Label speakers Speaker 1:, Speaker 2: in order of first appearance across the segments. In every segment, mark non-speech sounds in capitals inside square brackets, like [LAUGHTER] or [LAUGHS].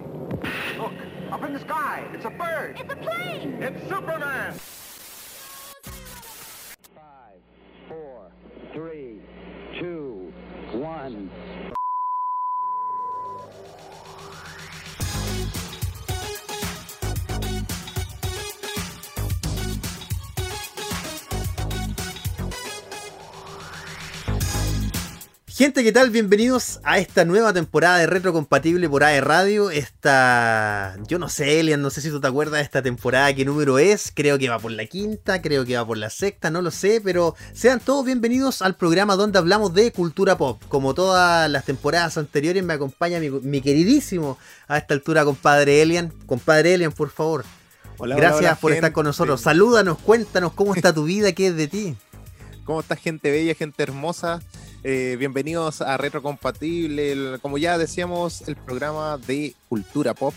Speaker 1: Look, up in the sky. It's a bird.
Speaker 2: It's a plane!
Speaker 1: It's Superman.
Speaker 3: Gente, ¿qué tal? Bienvenidos a esta nueva temporada de Retrocompatible por AE Radio. Esta, yo no sé, Elian, no sé si tú te acuerdas de esta temporada, qué número es. Creo que va por la quinta, creo que va por la sexta, no lo sé, pero sean todos bienvenidos al programa donde hablamos de cultura pop. Como todas las temporadas anteriores, me acompaña mi, mi queridísimo a esta altura compadre Elian. Compadre Elian, por favor.
Speaker 4: Hola,
Speaker 3: Gracias
Speaker 4: hola, hola,
Speaker 3: por estar con nosotros. Salúdanos, cuéntanos cómo está tu vida, qué es de ti.
Speaker 4: ¿Cómo está gente bella, gente hermosa? Eh, bienvenidos a Retrocompatible, el- como ya decíamos, el programa de cultura pop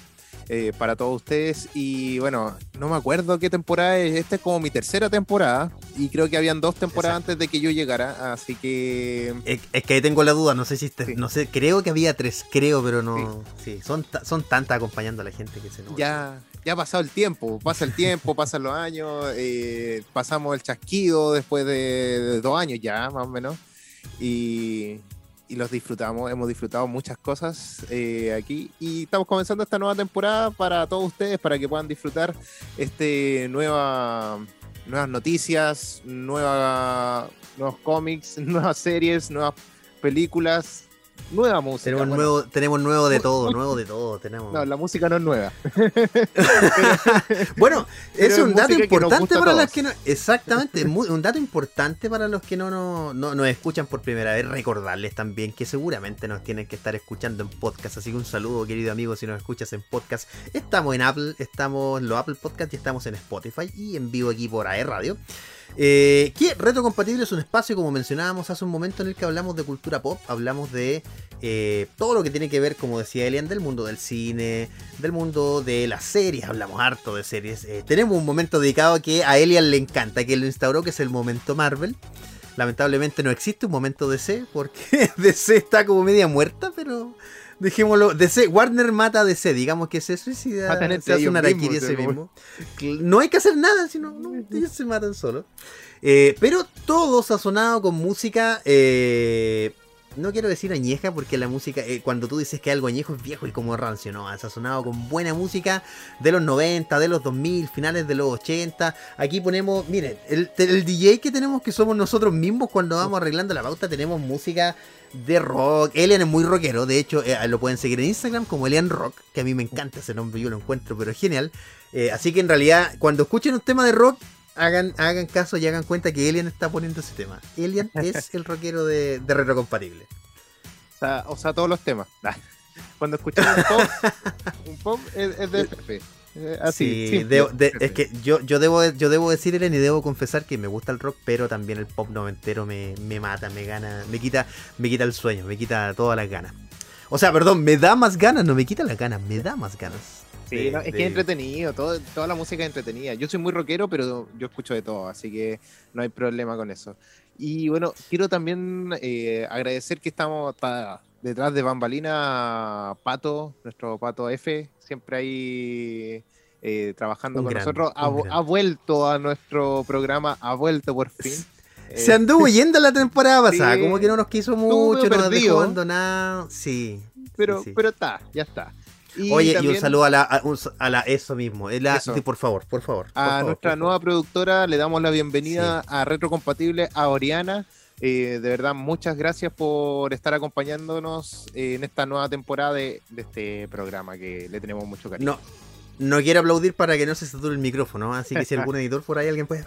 Speaker 4: eh, para todos ustedes. Y bueno, no me acuerdo qué temporada es, esta es como mi tercera temporada y creo que habían dos temporadas
Speaker 3: Exacto.
Speaker 4: antes de que yo llegara, así que
Speaker 3: Es, es que ahí tengo la duda, no sé si, te-
Speaker 4: Sí.
Speaker 3: no sé, creo que había tres, creo, pero no. Sí, son, son tantas acompañando a la gente que se nos.
Speaker 4: ya, ya ha pasado el tiempo, pasa el tiempo, [LAUGHS] pasan los años, eh, pasamos el chasquido después de, de dos años ya, más o menos, y, los disfrutamos, hemos disfrutado muchas cosas eh, aquí. Y estamos comenzando esta nueva temporada para todos ustedes, para que puedan disfrutar este nueva, nuevas noticias, nueva, nuevos cómics, [LAUGHS] nuevas series, nuevas películas, nueva música.
Speaker 3: Tenemos
Speaker 4: Bueno,
Speaker 3: nuevo, tenemos nuevo de todo, [LAUGHS] nuevo de todo, tenemos.
Speaker 4: No, la música no es nueva. [LAUGHS]
Speaker 3: Bueno,
Speaker 4: Pero
Speaker 3: es un dato importante para los que no. Exactamente, un dato importante para los que no, no, no nos escuchan por primera vez. Recordarles también que seguramente nos tienen que estar escuchando en podcast. Así que un saludo, querido amigo, si nos escuchas en podcast. Estamos en Apple, estamos en los Apple Podcast y estamos en Spotify y en vivo aquí por AE Radio. Eh, que Reto Compatible es un espacio, como mencionábamos hace un momento, en el que hablamos de cultura pop, hablamos de eh, todo lo que tiene que ver, como decía Elian, del mundo del cine, del mundo de las series, hablamos harto de series. Eh, tenemos un momento dedicado que a Elian le encanta, que lo instauró, que es el momento Marvel. Lamentablemente no existe un momento DC, porque [LAUGHS] DC está como media muerta, pero dejémoslo. DC, Warner mata a DC, digamos que se suicida,
Speaker 4: Matan
Speaker 3: se hace un araquiri ese mismo. No hay que hacer nada, sino no, ellos se matan solos. Eh, pero todo sazonado con música. eh, no quiero decir añeja porque la música, eh, cuando tú dices que algo añejo es viejo y como rancio, ¿no? Sazonado con buena música de los 90, de los 2000, finales de los 80. Aquí ponemos, miren, el, el DJ que tenemos que somos nosotros mismos cuando vamos arreglando la pauta, tenemos música de rock. Elian es muy rockero, de hecho eh, lo pueden seguir en Instagram como Elian Rock, que a mí me encanta ese nombre, yo lo encuentro, pero es genial. Eh, así que en realidad, cuando escuchen un tema de rock, hagan, hagan caso y hagan cuenta que Elian está poniendo ese tema. Elian es [LAUGHS] el rockero de, de Retrocompatible.
Speaker 4: O sea, o sea, todos los temas. Cuando escuchamos un pop, [LAUGHS] un pop es, es de FP. Eh, Así.
Speaker 3: Sí, debo- de- es que yo, yo, debo, yo debo decir, Ellen, y debo confesar que me gusta el rock, pero también el pop noventero me, me mata, me gana, me quita, me quita el sueño, me quita todas las ganas. O sea, perdón, me da más ganas, no me quita las ganas, me da más ganas.
Speaker 4: Sí,
Speaker 3: de-
Speaker 4: no, es que es entretenido, todo, toda la música es entretenida. Yo soy muy rockero, pero yo escucho de todo, así que no hay problema con eso. Y bueno, quiero también eh, agradecer que estamos detrás de Bambalina, Pato, nuestro Pato F, siempre ahí eh, trabajando
Speaker 3: Un
Speaker 4: con nosotros. Ha, vuelto a nuestro programa, ha vuelto por [LAUGHS] fin.
Speaker 3: Se
Speaker 4: Eh,
Speaker 3: anduvo yendo la temporada pasada,
Speaker 4: sí,
Speaker 3: como que no nos quiso mucho, nos dejó abandonado. Sí.
Speaker 4: pero,
Speaker 3: sí, sí.
Speaker 4: pero está, ya está. Y
Speaker 3: Oye, y un saludo a la, a, un- a la eso mismo. la-
Speaker 4: Eso.
Speaker 3: sí, por favor, por favor. por
Speaker 4: A
Speaker 3: favor,
Speaker 4: nuestra nueva productora le damos la bienvenida a Retrocompatible, a Oriana. Eh, de verdad, muchas gracias por estar acompañándonos eh, en esta nueva temporada de, de este programa que le tenemos mucho cariño.
Speaker 3: No, no quiero aplaudir para que no se sature el micrófono, así que si algún [LAUGHS] editor por ahí alguien puede,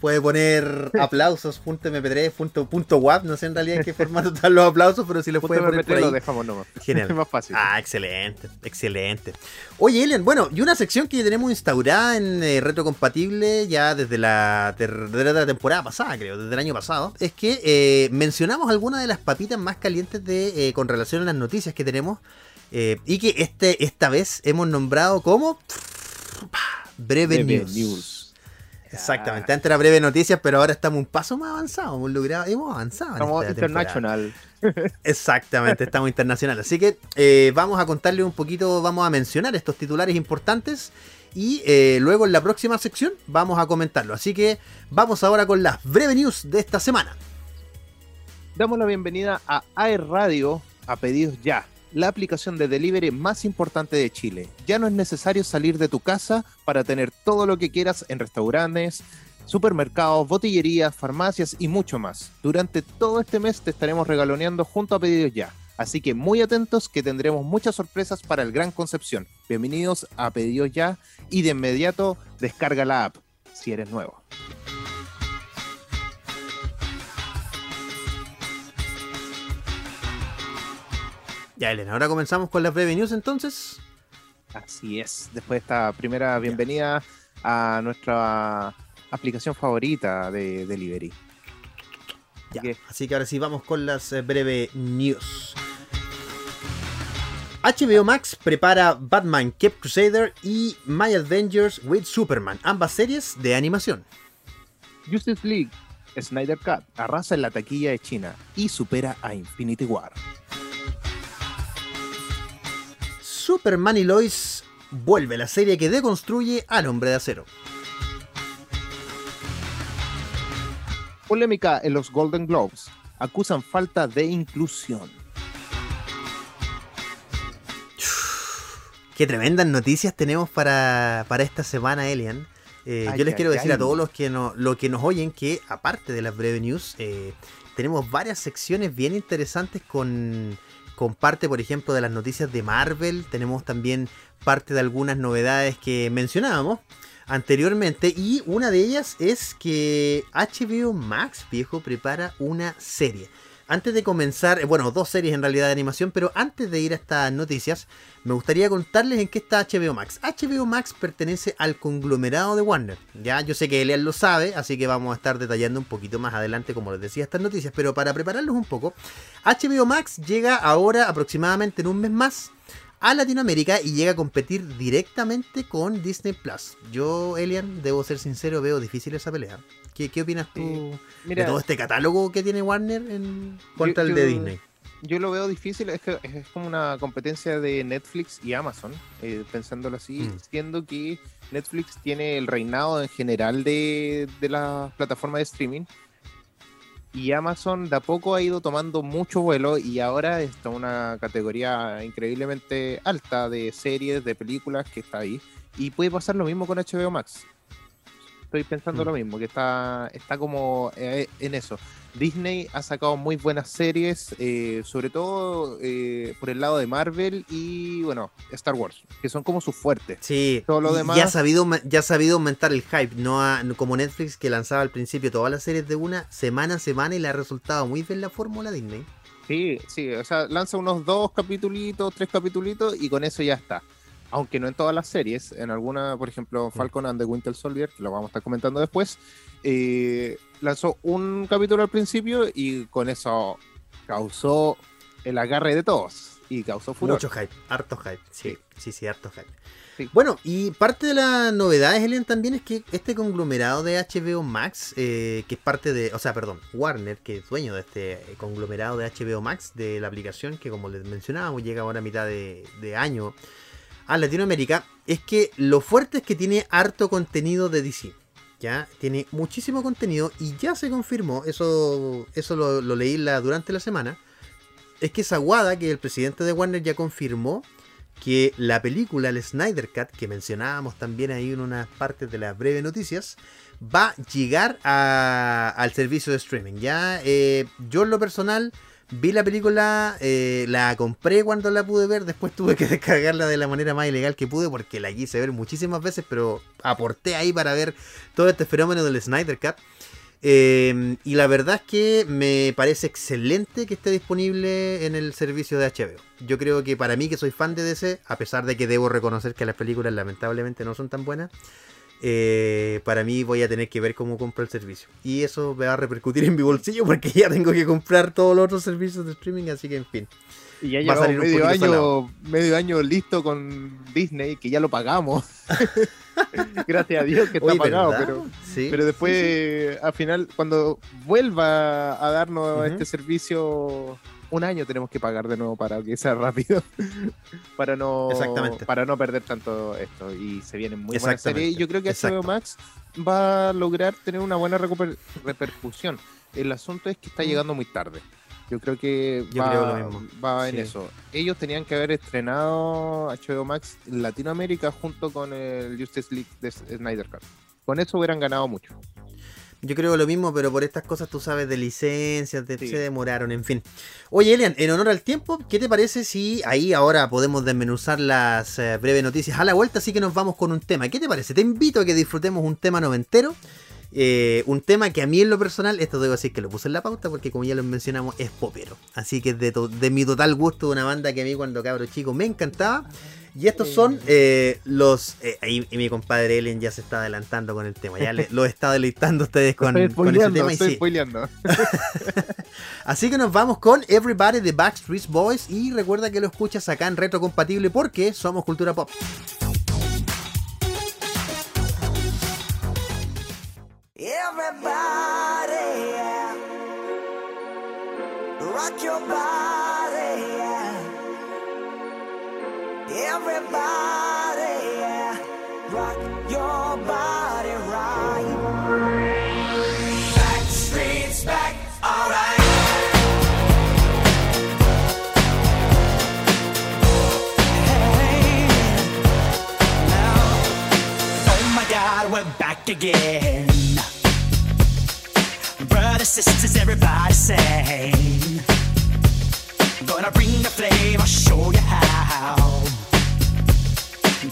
Speaker 3: puede poner [LAUGHS] aplausos, punto mp3, punto, punto WAP, no sé en realidad en qué formato están los aplausos, pero si los
Speaker 4: Punto
Speaker 3: puede poner
Speaker 4: MP3
Speaker 3: por
Speaker 4: lo dejamos nomás. [LAUGHS]
Speaker 3: Genial.
Speaker 4: Es más fácil.
Speaker 3: Ah, excelente, excelente. Oye, Elian, bueno, y una sección que tenemos instaurada en eh, Retrocompatible ya desde la, desde la temporada pasada, creo, desde el año pasado, es que eh, mencionamos algunas de las papitas más calientes de, eh, con relación a las noticias que tenemos eh, y que este, esta vez hemos nombrado como Breve,
Speaker 4: Breve
Speaker 3: News.
Speaker 4: News.
Speaker 3: Exactamente, antes era breve noticias, pero ahora estamos un paso más avanzado, hemos logrado, hemos avanzado.
Speaker 4: Estamos
Speaker 3: temporada.
Speaker 4: international. [LAUGHS]
Speaker 3: Exactamente, estamos internacional. Así que eh, vamos a contarle un poquito, vamos a mencionar estos titulares importantes y eh, luego en la próxima sección vamos a comentarlo. Así que vamos ahora con las breve news de esta semana.
Speaker 4: Damos la bienvenida a Air Radio a pedidos ya, la aplicación de delivery más importante de Chile. Ya no es necesario salir de tu casa para tener todo lo que quieras en restaurantes, supermercados, botillerías, farmacias y mucho más. Durante todo este mes te estaremos regaloneando junto a pedidos ya. Así que muy atentos que tendremos muchas sorpresas para el Gran Concepción. Bienvenidos a Pedidos Ya y de inmediato descarga la app si eres nuevo.
Speaker 3: Ya, Elena, ahora comenzamos con las breve news entonces.
Speaker 4: Así es, después de esta primera bienvenida a nuestra aplicación favorita de delivery.
Speaker 3: Ya, así que ahora sí vamos con las eh, breve news. HBO Max prepara Batman Cape Crusader y My Adventures with Superman, ambas series de animación.
Speaker 4: Justice League Snyder Cut arrasa en la taquilla de China y supera a Infinity War.
Speaker 3: Superman y Lois vuelve la serie que deconstruye al hombre de acero.
Speaker 4: Polémica en los Golden Globes. Acusan falta de inclusión.
Speaker 3: Qué tremendas noticias tenemos para, para esta semana, Elian. Eh,
Speaker 4: Ay,
Speaker 3: yo les
Speaker 4: ay,
Speaker 3: quiero decir
Speaker 4: ay.
Speaker 3: a todos los que, no, lo que nos oyen que, aparte de las breve news, eh, tenemos varias secciones bien interesantes con, con parte, por ejemplo, de las noticias de Marvel. Tenemos también parte de algunas novedades que mencionábamos anteriormente. Y una de ellas es que HBO Max, viejo, prepara una serie. Antes de comenzar, eh, bueno, dos series en realidad de animación, pero antes de ir a estas noticias, me gustaría contarles en qué está HBO Max. HBO Max pertenece al conglomerado de Warner. Ya, yo sé que Elian lo sabe, así que vamos a estar detallando un poquito más adelante, como les decía, estas noticias. Pero para prepararlos un poco, HBO Max llega ahora aproximadamente en un mes más a Latinoamérica y llega a competir directamente con Disney Plus. Yo, Elian, debo ser sincero, veo difícil esa pelea. ¿Qué, qué opinas tú
Speaker 4: Eh,
Speaker 3: de todo este catálogo que tiene Warner en
Speaker 4: Yo-
Speaker 3: el de Disney?
Speaker 4: yo lo veo difícil, es que es como una competencia de Netflix y Amazon, eh, pensándolo así,
Speaker 3: Mm.
Speaker 4: siendo que Netflix tiene el reinado en general de, de la plataforma de streaming y Amazon de a poco ha ido tomando mucho vuelo y ahora está una categoría increíblemente alta de series, de películas que está ahí y puede pasar lo mismo con HBO Max. Estoy pensando
Speaker 3: Mm.
Speaker 4: lo mismo, que está, está como eh, en eso. Disney ha sacado muy buenas series, eh, sobre todo eh, por el lado de Marvel y, bueno, Star Wars, que son como sus fuertes.
Speaker 3: Sí,
Speaker 4: todo lo demás-
Speaker 3: ya, ha sabido, ya ha sabido aumentar el hype, no ha- como Netflix que lanzaba al principio todas las series de una semana a semana y le ha resultado muy bien la fórmula Disney.
Speaker 4: Sí, sí, o sea, lanza unos dos capitulitos, tres capitulitos y con eso ya está. Aunque no en todas las series, en alguna, por ejemplo, Falcon and the Winter Soldier, que lo vamos a estar comentando después, eh, lanzó un capítulo al principio y con eso causó el agarre de todos y causó furor.
Speaker 3: Mucho hype, harto hype, sí, sí, sí, harto hype.
Speaker 4: Sí.
Speaker 3: Bueno, y parte de las novedades, Elian, también es que este conglomerado de HBO Max, eh, que es parte de, o sea, perdón, Warner, que es dueño de este conglomerado de HBO Max, de la aplicación que como les mencionábamos, llega ahora a mitad de, de año a Latinoamérica, es que lo fuerte es que tiene harto contenido de DC. Ya, tiene muchísimo contenido y ya se confirmó, eso, eso lo, leí la, durante la semana, es que Sawada, que el presidente de Warner ya confirmó que la película, el Snyder Cut, que mencionábamos también ahí en unas partes de las breves noticias, va a llegar a- al servicio de streaming. Ya, eh, yo en lo personal vi la película, eh, la compré cuando la pude ver, después tuve que [LAUGHS] descargarla de la manera más ilegal que pude porque la quise ver muchísimas veces, pero aporté ahí para ver todo este fenómeno del Snyder Cut. Eh, y la verdad es que me parece excelente que esté disponible en el servicio de HBO. Yo creo que para mí, que soy fan de DC, a pesar de que debo reconocer que las películas lamentablemente no son tan buenas, eh, para mí voy a tener que ver cómo compro el servicio. Y eso me va a repercutir en mi bolsillo porque ya tengo que comprar todos los otros servicios de streaming, así que en fin.
Speaker 4: Y ya
Speaker 3: Va a salir
Speaker 4: medio año, medio año listo con Disney, que ya lo pagamos. [LAUGHS] Gracias a Dios que está
Speaker 3: Oye,
Speaker 4: pagado,
Speaker 3: ¿verdad?
Speaker 4: pero,
Speaker 3: Sí,
Speaker 4: pero después,
Speaker 3: sí,
Speaker 4: al final, cuando vuelva a darnos este servicio un año tenemos que pagar de nuevo para que sea rápido. [LAUGHS] para no
Speaker 3: Exactamente.
Speaker 4: para no perder tanto esto. Y se vienen muy buenas series. Y yo creo que HBO. Max va a lograr tener una buena repercusión. El asunto es que está llegando muy tarde. Yo creo que
Speaker 3: Yo
Speaker 4: va,
Speaker 3: creo lo mismo.
Speaker 4: va en eso. Ellos tenían que haber estrenado HBO Max en Latinoamérica junto con el Justice League de Snyder Cut. Con eso hubieran ganado mucho.
Speaker 3: Yo creo lo mismo, pero por estas cosas tú sabes de licencias, de-
Speaker 4: Sí.
Speaker 3: se demoraron, en fin. Oye, Elian, en honor al tiempo, ¿qué te parece si ahí ahora podemos desmenuzar las eh, breves noticias a la vuelta? Así que nos vamos con un tema. ¿Qué te parece? Te invito a que disfrutemos un tema noventero. eh, un tema que a mí en lo personal, esto debo decir que lo puse en la pauta porque como ya lo mencionamos es popero. Así que es de, to- de mi total gusto de una banda que a mí cuando cabro chico me encantaba. Y estos son eh, los... eh, ahí y mi compadre Ellen ya se está adelantando con el tema. Ya le- lo está deleitando ustedes con,
Speaker 4: estoy
Speaker 3: con ese tema. y
Speaker 4: estoy
Speaker 3: sí.
Speaker 4: spoileando. [LAUGHS]
Speaker 3: Así que nos vamos con Everybody de Backstreet Boys y recuerda que lo escuchas acá en Retro Compatible porque somos cultura pop.
Speaker 2: Everybody, yeah. rock your body, Everybody, rock your body right. Backstreet's back, alright. Hey, oh my God, we're back again. Brothers, sisters, everybody sing. Gonna bring the flame, I'll show you how.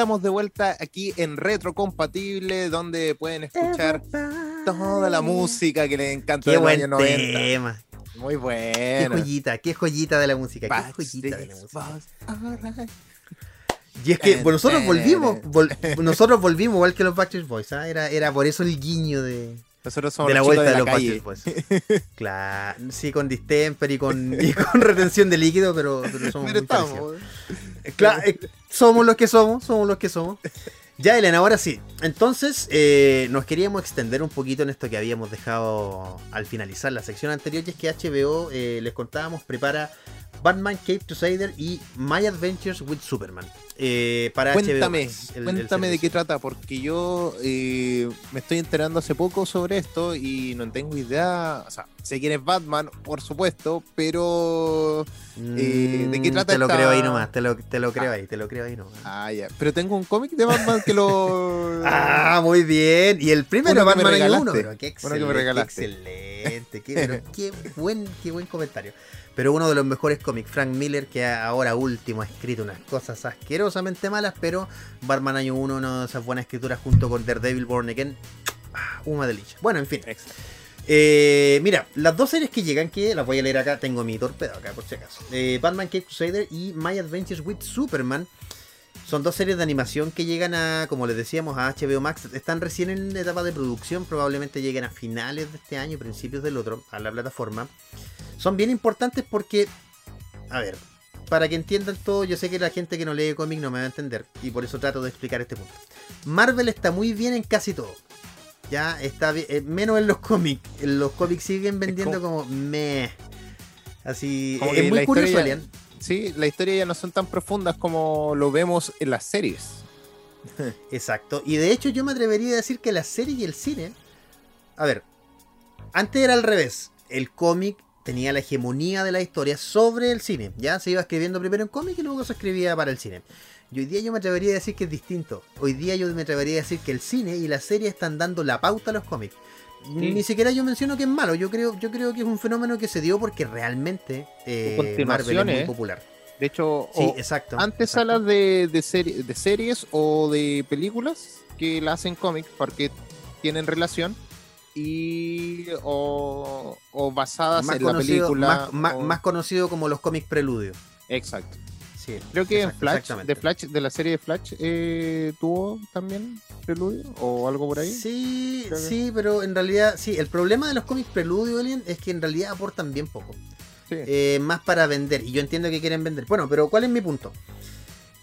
Speaker 4: estamos de vuelta aquí en Retrocompatible, donde pueden escuchar toda la música que les encanta
Speaker 3: Qué
Speaker 4: de los
Speaker 3: buen
Speaker 4: años 90.
Speaker 3: tema.
Speaker 4: Muy
Speaker 3: Qué
Speaker 4: bueno.
Speaker 3: joyita, qué joyita de la música. Qué joyita de la música. Y es que bueno, nosotros volvimos, vol- [LAUGHS] nosotros volvimos igual que los Backstreet Boys, ¿ah? era, era por eso el guiño de,
Speaker 4: Nosotros somos
Speaker 3: de la vuelta de,
Speaker 4: de,
Speaker 3: los
Speaker 4: la calle.
Speaker 3: Backstreet Boys. Claro, sí, con distemper y con, y con [LAUGHS] retención de líquido, pero, pero somos
Speaker 4: Pero
Speaker 3: muy
Speaker 4: estamos.
Speaker 3: Claro, somos los que somos, somos los que somos. Ya, Elena, ahora sí. Entonces, eh, nos queríamos extender un poquito en esto que habíamos dejado al finalizar la sección anterior, y es que HBO, eh, les contábamos, prepara Batman Cape Crusader y My Adventures with Superman. Eh, para
Speaker 4: Cuéntame,
Speaker 3: HBO Max, el- el
Speaker 4: cuéntame de qué trata, porque yo eh, me estoy enterando hace poco sobre esto y no tengo idea. O sea, sé quién es Batman, por supuesto, pero. eh, ¿de qué
Speaker 3: Mm,
Speaker 4: trata
Speaker 3: Te lo
Speaker 4: esta-
Speaker 3: creo ahí nomás, te lo, te lo creo ahí, te lo creo ahí nomás.
Speaker 4: Ah, ya. Pero tengo un cómic de Batman que lo. [LAUGHS]
Speaker 3: Ah, muy bien. Y el primero
Speaker 4: me
Speaker 3: Batman uno, pero qué
Speaker 4: que
Speaker 3: excelente.
Speaker 4: me
Speaker 3: qué excelente. Qué, [LAUGHS] pero qué buen, qué buen comentario. Pero uno de los mejores cómics, Frank Miller, que ahora último ha escrito unas cosas asquerosamente malas, pero Batman año 1, una de esas buenas escrituras junto con Daredevil Born Again. ah, Una delicia. Bueno, en fin. Eh, mira, las dos series que llegan, que las voy a leer acá, tengo mi torpedo acá por si acaso. Eh, Batman Cape Crusader y My Adventures with Superman. Son dos series de animación que llegan a, como les decíamos, a HBO Max. Están recién en etapa de producción, probablemente lleguen a finales de este año, principios del otro, a la plataforma. Son bien importantes porque, a ver, para que entiendan todo, yo sé que la gente que no lee cómic no me va a entender, y por eso trato de explicar este punto. Marvel está muy bien en casi todo. Ya está bien, eh, menos en los cómics. Los cómics siguen vendiendo como meh. Así,
Speaker 4: Como
Speaker 3: es muy curioso,
Speaker 4: historia-
Speaker 3: Elian.
Speaker 4: Sí, la historia ya no son tan profundas como lo vemos en las series. [LAUGHS]
Speaker 3: Exacto. Y de hecho yo me atrevería a decir que la serie y el cine... A ver, antes era al revés. El cómic tenía la hegemonía de la historia sobre el cine. Ya se iba escribiendo primero en cómic y luego se escribía para el cine. Y hoy día yo me atrevería a decir que es distinto. Hoy día yo me atrevería a decir que el cine y la serie están dando la pauta a los cómics. Ni siquiera yo menciono que es malo. Yo creo, yo creo que es un fenómeno que se dio porque realmente eh, Marvel es muy
Speaker 4: Continuaciones.
Speaker 3: popular.
Speaker 4: De hecho,
Speaker 3: Sí,
Speaker 4: o-
Speaker 3: exacto.
Speaker 4: antes
Speaker 3: exacto.
Speaker 4: salas de, de, serie- de series o de películas que la hacen cómic porque tienen relación y o, o basadas
Speaker 3: más
Speaker 4: en la
Speaker 3: conocido,
Speaker 4: película.
Speaker 3: más, más-
Speaker 4: o-
Speaker 3: más conocido como los cómics preludio.
Speaker 4: Exacto.
Speaker 3: Sí,
Speaker 4: Creo que en Flash, de Flash, de la serie de Flash, eh, tuvo también preludio o algo por ahí.
Speaker 3: Sí,
Speaker 4: Creo que-
Speaker 3: sí, pero en realidad, sí, el problema de los cómics preludio, Alien, es que en realidad aportan bien poco.
Speaker 4: Sí.
Speaker 3: Eh, más para vender, y yo entiendo que quieren vender. Bueno, pero ¿cuál es mi punto?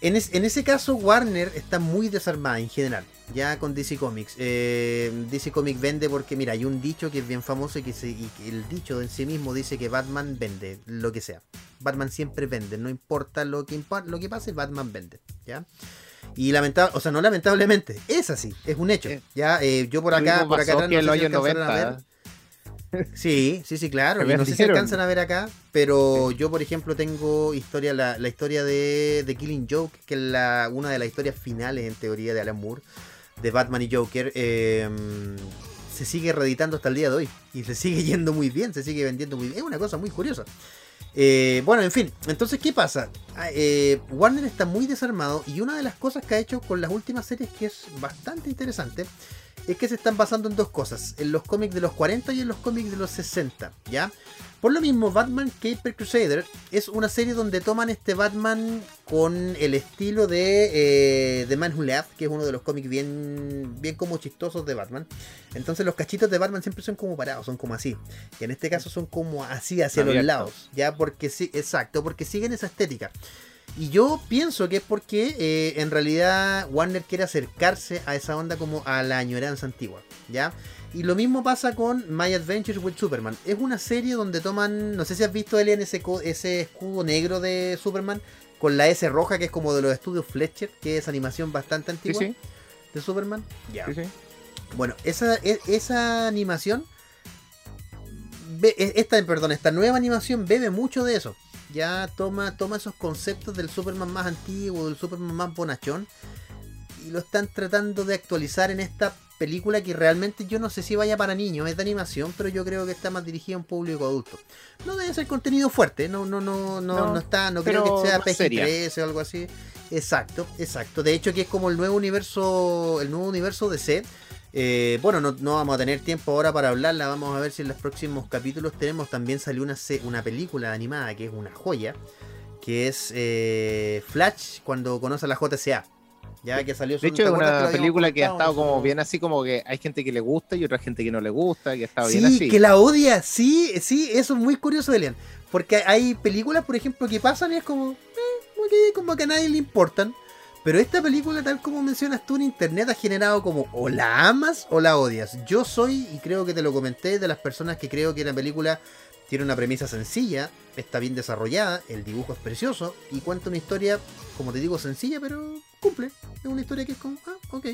Speaker 3: En, es- en ese caso, Warner está muy desarmada en general, ya con DC Comics. Eh, DC Comics vende porque, mira, hay un dicho que es bien famoso y que, se- y que el dicho en sí mismo dice que Batman vende, lo que sea. Batman siempre vende, no importa lo que, lo que pase, Batman vende, ¿ya? Y lamentable, o sea, no lamentablemente, es así, es un hecho. Ya, eh, yo por acá, por acá atrás, no sé si a
Speaker 4: 90.
Speaker 3: ver. Sí, sí, sí, claro. [LAUGHS] Y no sé si alcanzan a ver acá, pero yo, por ejemplo, tengo historia, la, la historia de, de Killing Joke, que es la, una de las historias finales, en teoría, de Alan Moore, de Batman y Joker. eh, se sigue reeditando hasta el día de hoy. Y se sigue [LAUGHS] yendo muy bien, se sigue vendiendo muy bien. Es una cosa muy curiosa. Eh, bueno, en fin, entonces, ¿qué pasa? Ah, eh, Warner está muy desarmado y una de las cosas que ha hecho con las últimas series que es bastante interesante es que se están basando en dos cosas, en los cómics de los 40 y en los cómics de los 60, ¿ya? Por lo mismo, Batman Caper Crusader es una serie donde toman este Batman con el estilo de eh, The Man Who Laughed, que es uno de los cómics bien, bien como chistosos de Batman. Entonces los cachitos de Batman siempre son como parados, son como así. Y en este caso son como así hacia los lados, ¿ya? Porque sí, exacto, porque siguen esa estética. Y yo pienso que es porque eh, en realidad Warner quiere acercarse a esa onda como a la añoranza antigua, ¿ya? Y lo mismo pasa con My Adventures with Superman. Es una serie donde toman, no sé si has visto Elian ese, ese escudo negro de Superman con la S roja que es como de los estudios Fletcher, que es animación bastante antigua
Speaker 4: sí,
Speaker 3: de Superman. Ya.
Speaker 4: sí.
Speaker 3: Bueno, esa, e- esa animación. e- esta, perdón, esta nueva animación bebe mucho de eso. Ya toma, toma esos conceptos del Superman más antiguo, del Superman más bonachón. Y lo están tratando de actualizar en esta película que realmente yo no sé si vaya para niños, es de animación, pero yo creo que está más dirigida a un público adulto. No debe ser contenido fuerte, no, no, no, no,
Speaker 4: No,
Speaker 3: no está, no creo que sea
Speaker 4: más seria.
Speaker 3: PG-13 o algo así. Exacto, exacto. De hecho, que es como el nuevo universo, el nuevo universo de C. Eh, bueno, no, no vamos a tener tiempo ahora para hablarla. Vamos a ver si en los próximos capítulos tenemos. También salió una, una película animada que es una joya. Que es eh, Flash cuando conoce a la JCA. Ya que salió
Speaker 4: De hecho,
Speaker 3: ¿te
Speaker 4: es una película que ha estado como bien así, como que hay gente que le gusta y otra gente que no le gusta, que ha estado
Speaker 3: Sí,
Speaker 4: bien así.
Speaker 3: que la odia, sí, sí, eso es muy curioso, Elian. Porque hay películas, por ejemplo, que pasan y es como, eh, ok, como que a nadie le importan. Pero esta película, tal como mencionas tú en internet, ha generado como o la amas o la odias. Yo soy, y creo que te lo comenté, de las personas que creo que la película tiene una premisa sencilla, está bien desarrollada, el dibujo es precioso y cuenta una historia, como te digo, sencilla, pero cumple. Es una historia que es como, ah, ok.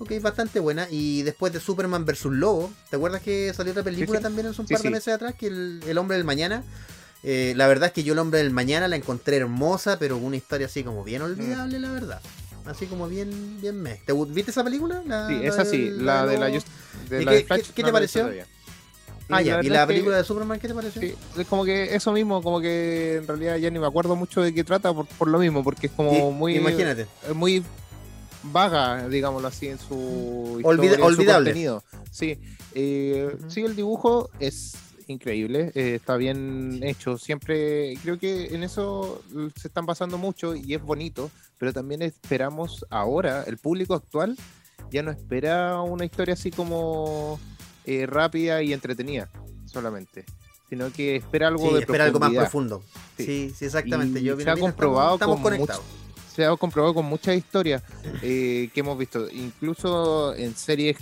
Speaker 3: Ok, bastante buena. Y después de Superman vs. Lobo, ¿te acuerdas que salió otra película
Speaker 4: sí.
Speaker 3: también hace un
Speaker 4: Sí,
Speaker 3: par de meses atrás? Que el, el Hombre del Mañana. Eh, la verdad es que yo el Hombre del Mañana la encontré hermosa, pero una historia así como bien olvidable, la verdad. Así como bien, bien me. ¿Te gu- viste esa película? La-
Speaker 4: Sí,
Speaker 3: la
Speaker 4: esa sí, la de la de
Speaker 3: ¿Y
Speaker 4: la
Speaker 3: qué-
Speaker 4: de Flash,
Speaker 3: qué- qué te
Speaker 4: no
Speaker 3: pareció?
Speaker 4: todavía.
Speaker 3: Ah, ya. ¿Y la
Speaker 4: que-
Speaker 3: película de Superman qué te pareció?
Speaker 4: Sí, es como que eso mismo, como que en realidad ya ni me acuerdo mucho de qué trata por, por lo mismo, porque es como
Speaker 3: Y-
Speaker 4: muy,
Speaker 3: Imagínate.
Speaker 4: es muy vaga, digámoslo así, en su
Speaker 3: Olvida-
Speaker 4: historia, en su
Speaker 3: olvidable.
Speaker 4: contenido. Sí, eh, sí, el dibujo es increíble, eh, está bien hecho. Siempre creo que en eso se están pasando mucho y es bonito, pero también esperamos ahora, el público actual ya no espera una historia así como eh, rápida y entretenida solamente, sino que espera algo
Speaker 3: Sí,
Speaker 4: de
Speaker 3: espera algo más profundo. Sí,
Speaker 4: Sí.
Speaker 3: sí, exactamente.
Speaker 4: Y
Speaker 3: Yo,
Speaker 4: se ha comprobado
Speaker 3: estamos,
Speaker 4: con
Speaker 3: estamos conectados.
Speaker 4: se ha comprobado con muchas historias eh, que hemos visto, incluso en series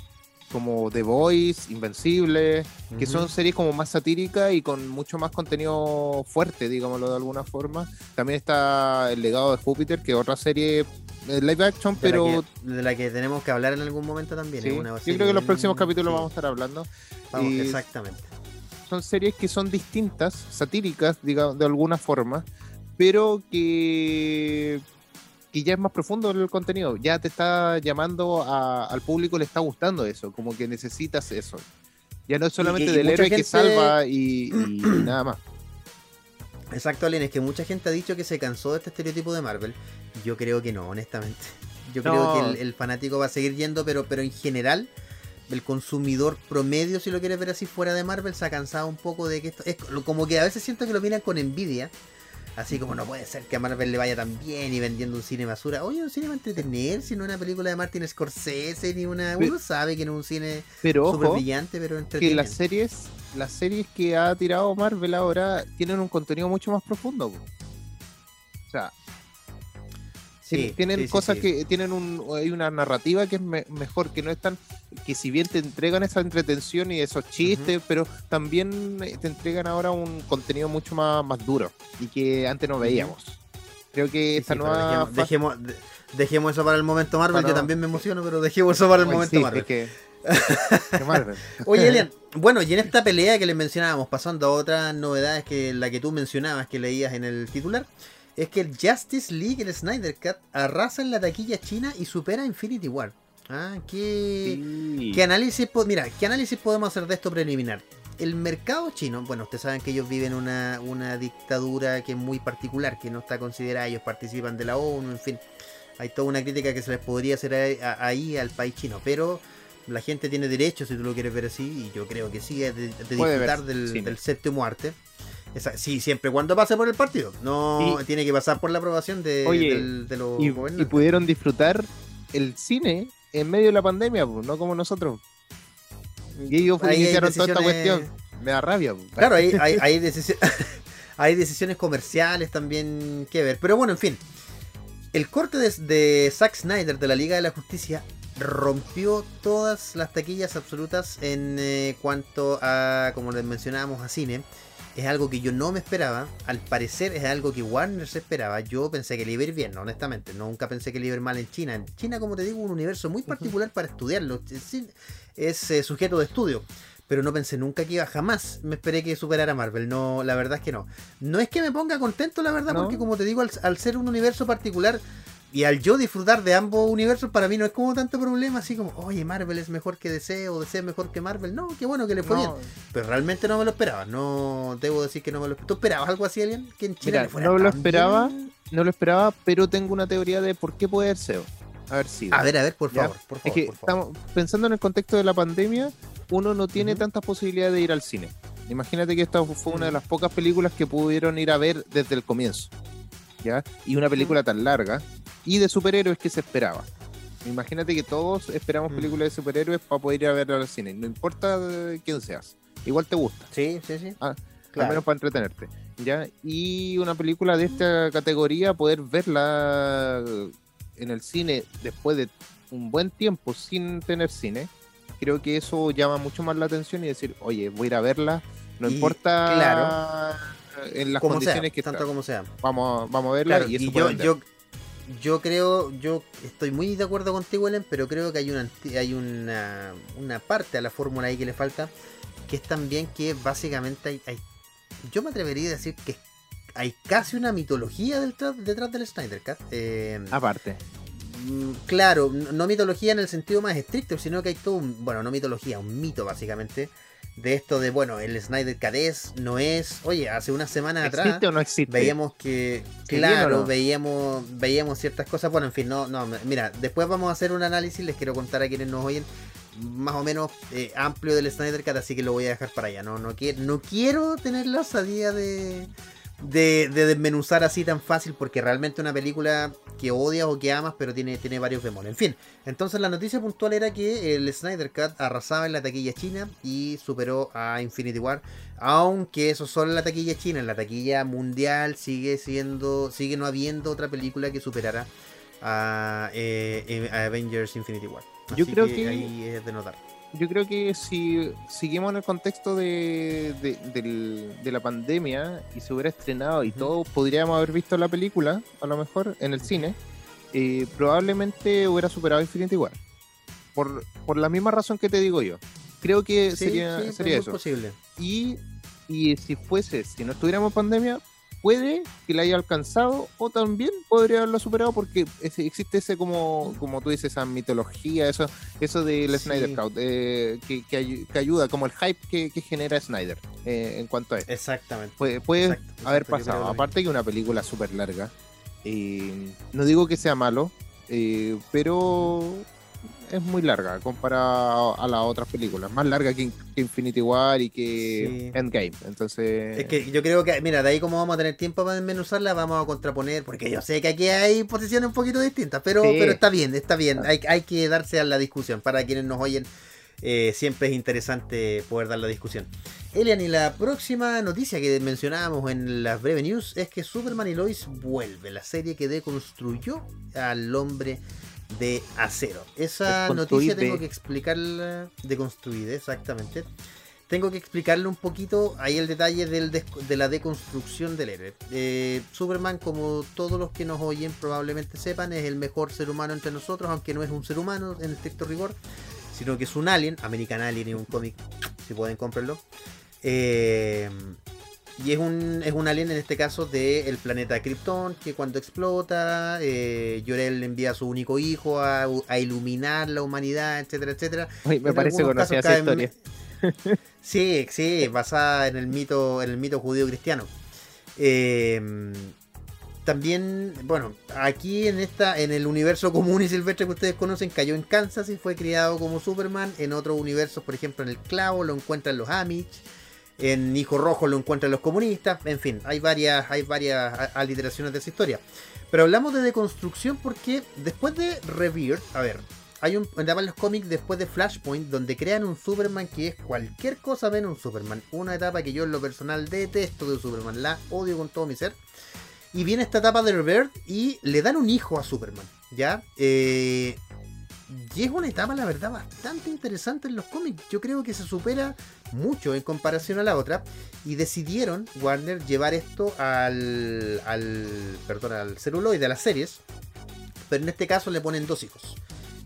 Speaker 4: como The Voice, Invencible, que son series como más satíricas y con mucho más contenido fuerte, digámoslo de alguna forma. También está El legado de Júpiter, que es otra serie eh, live action,
Speaker 3: De la
Speaker 4: pero
Speaker 3: que- de la que tenemos que hablar en algún momento también.
Speaker 4: sí,
Speaker 3: una
Speaker 4: yo creo que en los próximos capítulos
Speaker 3: sí,
Speaker 4: vamos a estar hablando.
Speaker 3: vamos,
Speaker 4: y-
Speaker 3: Exactamente.
Speaker 4: son series que son distintas, satíricas, digamos, de alguna forma, pero que, que ya es más profundo el contenido. Ya te está llamando a- al público, le está gustando eso, como que necesitas eso. Ya no es solamente
Speaker 3: y
Speaker 4: del héroe que salva y, y [CLEARS THROAT] nada más.
Speaker 3: Exacto, Alien, es que mucha gente ha dicho que se cansó de este estereotipo de Marvel. Yo creo que no, honestamente. [LAUGHS] Yo creo que el, el fanático va a seguir yendo, pero, pero en general, el consumidor promedio, si lo quieres ver así fuera de Marvel, se ha cansado un poco de que esto. Es como que a veces siento que lo miran con envidia. Así como no puede ser que a Marvel le vaya tan bien y vendiendo un cine basura. Oye, un cine va a entretener, si no es una película de Martin Scorsese, ni una.
Speaker 4: Pero-
Speaker 3: Uno sabe que no es un cine
Speaker 4: Pero
Speaker 3: súper
Speaker 4: ojo,
Speaker 3: brillante, pero
Speaker 4: que
Speaker 3: entretiene.
Speaker 4: las series, las series que ha tirado Marvel ahora tienen un contenido mucho más profundo. po. O sea,
Speaker 3: Sí,
Speaker 4: Tien- tienen
Speaker 3: sí,
Speaker 4: cosas
Speaker 3: sí.
Speaker 4: que tienen un, hay una narrativa que es me- mejor, que no es tan, que si bien te entregan esa entretención y esos chistes, pero también eh, te entregan ahora un contenido mucho más, más duro y que antes no veíamos. Creo que esta nueva
Speaker 3: dejemos,
Speaker 4: fase-
Speaker 3: dejemos, de- dejemos eso para el momento Marvel.
Speaker 4: Para-
Speaker 3: Yo también me emociono, pero dejemos eso para el momento Marvel.
Speaker 4: es que- [LAUGHS] que.
Speaker 3: Oye, Elian, bueno, y en esta pelea que les mencionábamos, pasando a otras novedades que la que tú mencionabas, que leías en el titular, es que el Justice League, el Snyder Cut, arrasa en la taquilla china y supera Infinity War. Ah, qué,
Speaker 4: Sí.
Speaker 3: ¿Qué análisis, mira, ¿qué análisis podemos hacer de esto preliminar? El mercado chino, bueno, ustedes saben que ellos viven una, una dictadura que es muy particular, que no está considerada, ellos participan de la ONU, en fin. Hay toda una crítica que se les podría hacer ahí, a- ahí al país chino, pero la gente tiene derecho, si tú lo quieres ver así, y yo creo que sí, de, de disfrutar del, del séptimo arte. Esa- sí, siempre cuando pase por el partido. No
Speaker 4: Y-
Speaker 3: tiene que pasar por la aprobación de,
Speaker 4: Oye,
Speaker 3: del- de los
Speaker 4: y, y pudieron disfrutar el cine en medio de la pandemia, pues, no como nosotros. Y ellos iniciaron toda esta cuestión. Me da rabia. pues.
Speaker 3: Claro, hay, hay, hay, decisi- [LAUGHS] hay decisiones comerciales también que ver. Pero bueno, en fin. El corte de, de Zack Snyder de la Liga de la Justicia rompió todas las taquillas absolutas en eh, cuanto a, como les mencionábamos, a cine. Es algo que yo no me esperaba. Al parecer es algo que Warner se esperaba. Yo pensé que le iba a ir bien, honestamente. Nunca pensé que le iba a ir mal en China. En China, como te digo, un universo muy particular para estudiarlo. Es, eh, sujeto de estudio pero no pensé nunca que iba jamás me esperé que superara a Marvel no la verdad es que no no es que me ponga contento la verdad
Speaker 4: No.
Speaker 3: porque como te digo al, al ser un universo particular y al yo disfrutar de ambos universos, para mí no es como tanto problema, así como, oye, Marvel es mejor que DC o DC es mejor que Marvel. No, qué bueno que le fue
Speaker 4: No,
Speaker 3: bien. Pero realmente no me lo esperaba. No debo decir que no me lo esperaba. ¿Tú esperabas algo así, alguien? Que en Chile
Speaker 4: Mira,
Speaker 3: le fuera
Speaker 4: no lo esperaba.
Speaker 3: bien?
Speaker 4: No lo esperaba, pero tengo una teoría de por qué puede sido. Haber sido.
Speaker 3: A ver, a ver, por favor, por
Speaker 4: Es que
Speaker 3: por favor.
Speaker 4: estamos pensando en el contexto de la pandemia, uno no tiene tantas posibilidades de ir al cine. Imagínate que esta fue una de
Speaker 3: Ujú.
Speaker 4: las pocas películas que pudieron ir a ver desde el comienzo. ¿Ya? Y una película tan larga y de superhéroes que se esperaba. Imagínate que todos esperamos
Speaker 3: Mm.
Speaker 4: películas de superhéroes para poder ir a verla al cine. No importa quién seas. Igual te gusta
Speaker 3: Sí, sí, sí.
Speaker 4: Ah,
Speaker 3: Claro.
Speaker 4: al menos para entretenerte. ¿ya? Y una película de esta categoría, poder verla en el cine después de un buen tiempo sin tener cine, creo que eso llama mucho más la atención y decir, oye, voy a ir a verla, no
Speaker 3: Y,
Speaker 4: importa
Speaker 3: claro,
Speaker 4: en las condiciones
Speaker 3: sea,
Speaker 4: que
Speaker 3: tanto
Speaker 4: está.
Speaker 3: como sea.
Speaker 4: Vamos, vamos a verla
Speaker 3: Claro,
Speaker 4: y eso
Speaker 3: y yo, yo creo, yo estoy muy de acuerdo contigo, Ellen, pero creo que hay una hay una, una parte a la fórmula ahí que le falta, que es también que básicamente hay, hay- yo me atrevería a decir que hay casi una mitología detrás, detrás del Snyder Cut. Eh,
Speaker 4: Aparte.
Speaker 3: Mm, Claro, no mitología en el sentido más estricto, sino que hay todo un, bueno, no mitología, un mito básicamente, de esto de, bueno, el Snyder es, no es, oye, hace unas semanas atrás
Speaker 4: ¿Existe o no existe?
Speaker 3: veíamos que,
Speaker 4: ¿Sí, bien o
Speaker 3: claro,
Speaker 4: no?
Speaker 3: veíamos, veíamos ciertas cosas, bueno, en fin, no, no, mira, después vamos a hacer un análisis, les quiero contar a quienes nos oyen, más o menos eh, amplio del Snyder Cut, así que lo voy a dejar para allá, no, no, quiero, no quiero tener la osadía de, de, de desmenuzar así tan fácil, porque realmente una película que odias o que amas, pero tiene, tiene varios bemoles. En fin, entonces la noticia puntual era que el Snyder Cut arrasaba en la taquilla china y superó a Infinity War, aunque eso solo en la taquilla china, en la taquilla mundial sigue siendo, sigue no habiendo otra película que superara a, eh, a Avengers Infinity War.
Speaker 4: Yo creo que-
Speaker 3: ahí es de notar.
Speaker 4: Yo creo que si seguimos en el contexto de, de, la pandemia y se hubiera estrenado y todos podríamos haber visto la película, a lo mejor, en el cine, eh, probablemente hubiera superado Infinity War. Por, por la misma razón que te digo yo. Creo que
Speaker 3: Sí,
Speaker 4: sería,
Speaker 3: sí,
Speaker 4: sería eso.
Speaker 3: posible.
Speaker 4: Y, y si fuese, si no estuviéramos en pandemia, puede que la haya alcanzado o también podría haberlo superado porque existe ese como, como tú dices, esa mitología, eso, eso del
Speaker 3: Sí.
Speaker 4: Snyder Cut, eh, que, que, ay- que ayuda, como el hype que, que genera Snyder eh, en cuanto a esto.
Speaker 3: Exactamente.
Speaker 4: Puede, puede
Speaker 3: Exacto,
Speaker 4: haber
Speaker 3: exacto,
Speaker 4: pasado, aparte que una película súper larga. eh, no digo que sea malo, pero es muy larga comparada a las otras películas. Más larga que, Infinity War y que
Speaker 3: Sí.
Speaker 4: Endgame. Entonces,
Speaker 3: Es que yo creo que, mira, de ahí como vamos a tener tiempo para desmenuzarla, vamos a contraponer, porque yo sé que aquí hay posiciones un poquito distintas, pero,
Speaker 4: Sí.
Speaker 3: pero está bien, está bien, hay, hay que darse a la discusión, para quienes nos oyen, eh, siempre es interesante poder dar la discusión. Elian, y la próxima noticia que mencionábamos en las breve news es que Superman y Lois vuelve, la serie que deconstruyó al hombre de acero. Esa noticia tengo que explicarla, deconstruida, exactamente. Tengo que explicarle un poquito ahí el detalle del de la deconstrucción del héroe. Eh, Superman, como todos los que nos oyen probablemente sepan, es el mejor ser humano entre nosotros, aunque no es un ser humano en estricto rigor, sino que es un alien, American Alien y un cómic, si pueden comprarlo. Eh, y es un, es un alien en este caso del planeta Krypton, que cuando explota, eh, Jor-El envía a su único hijo a, a iluminar la humanidad, etcétera, etcétera.
Speaker 4: Uy, me
Speaker 3: en
Speaker 4: parece conocida esa historia. [LAUGHS]
Speaker 3: Sí, sí, basada en el mito, en el mito judío cristiano. Eh, también, bueno, aquí en esta, en el universo común y silvestre que ustedes conocen, cayó en Kansas y fue criado como Superman. En otros universos, por ejemplo, en el clavo lo encuentran los Amish. En Hijo Rojo lo encuentran los comunistas. En fin, hay varias, hay varias aliteraciones de esa historia. Pero hablamos de deconstrucción porque después de Rebirth, a ver, hay un en los cómics después de Flashpoint donde crean un Superman que es cualquier cosa menos un Superman. Una etapa que yo en lo personal detesto de Superman, la odio con todo mi ser. Y viene esta etapa de Rebirth y le dan un hijo a Superman, ¿ya? Eh, y es una etapa, la verdad, bastante interesante en los cómics. Yo creo que se supera mucho en comparación a la otra. Y decidieron, Warner, llevar esto al, al, perdón, al celuloide, a las series. Pero en este caso le ponen dos hijos.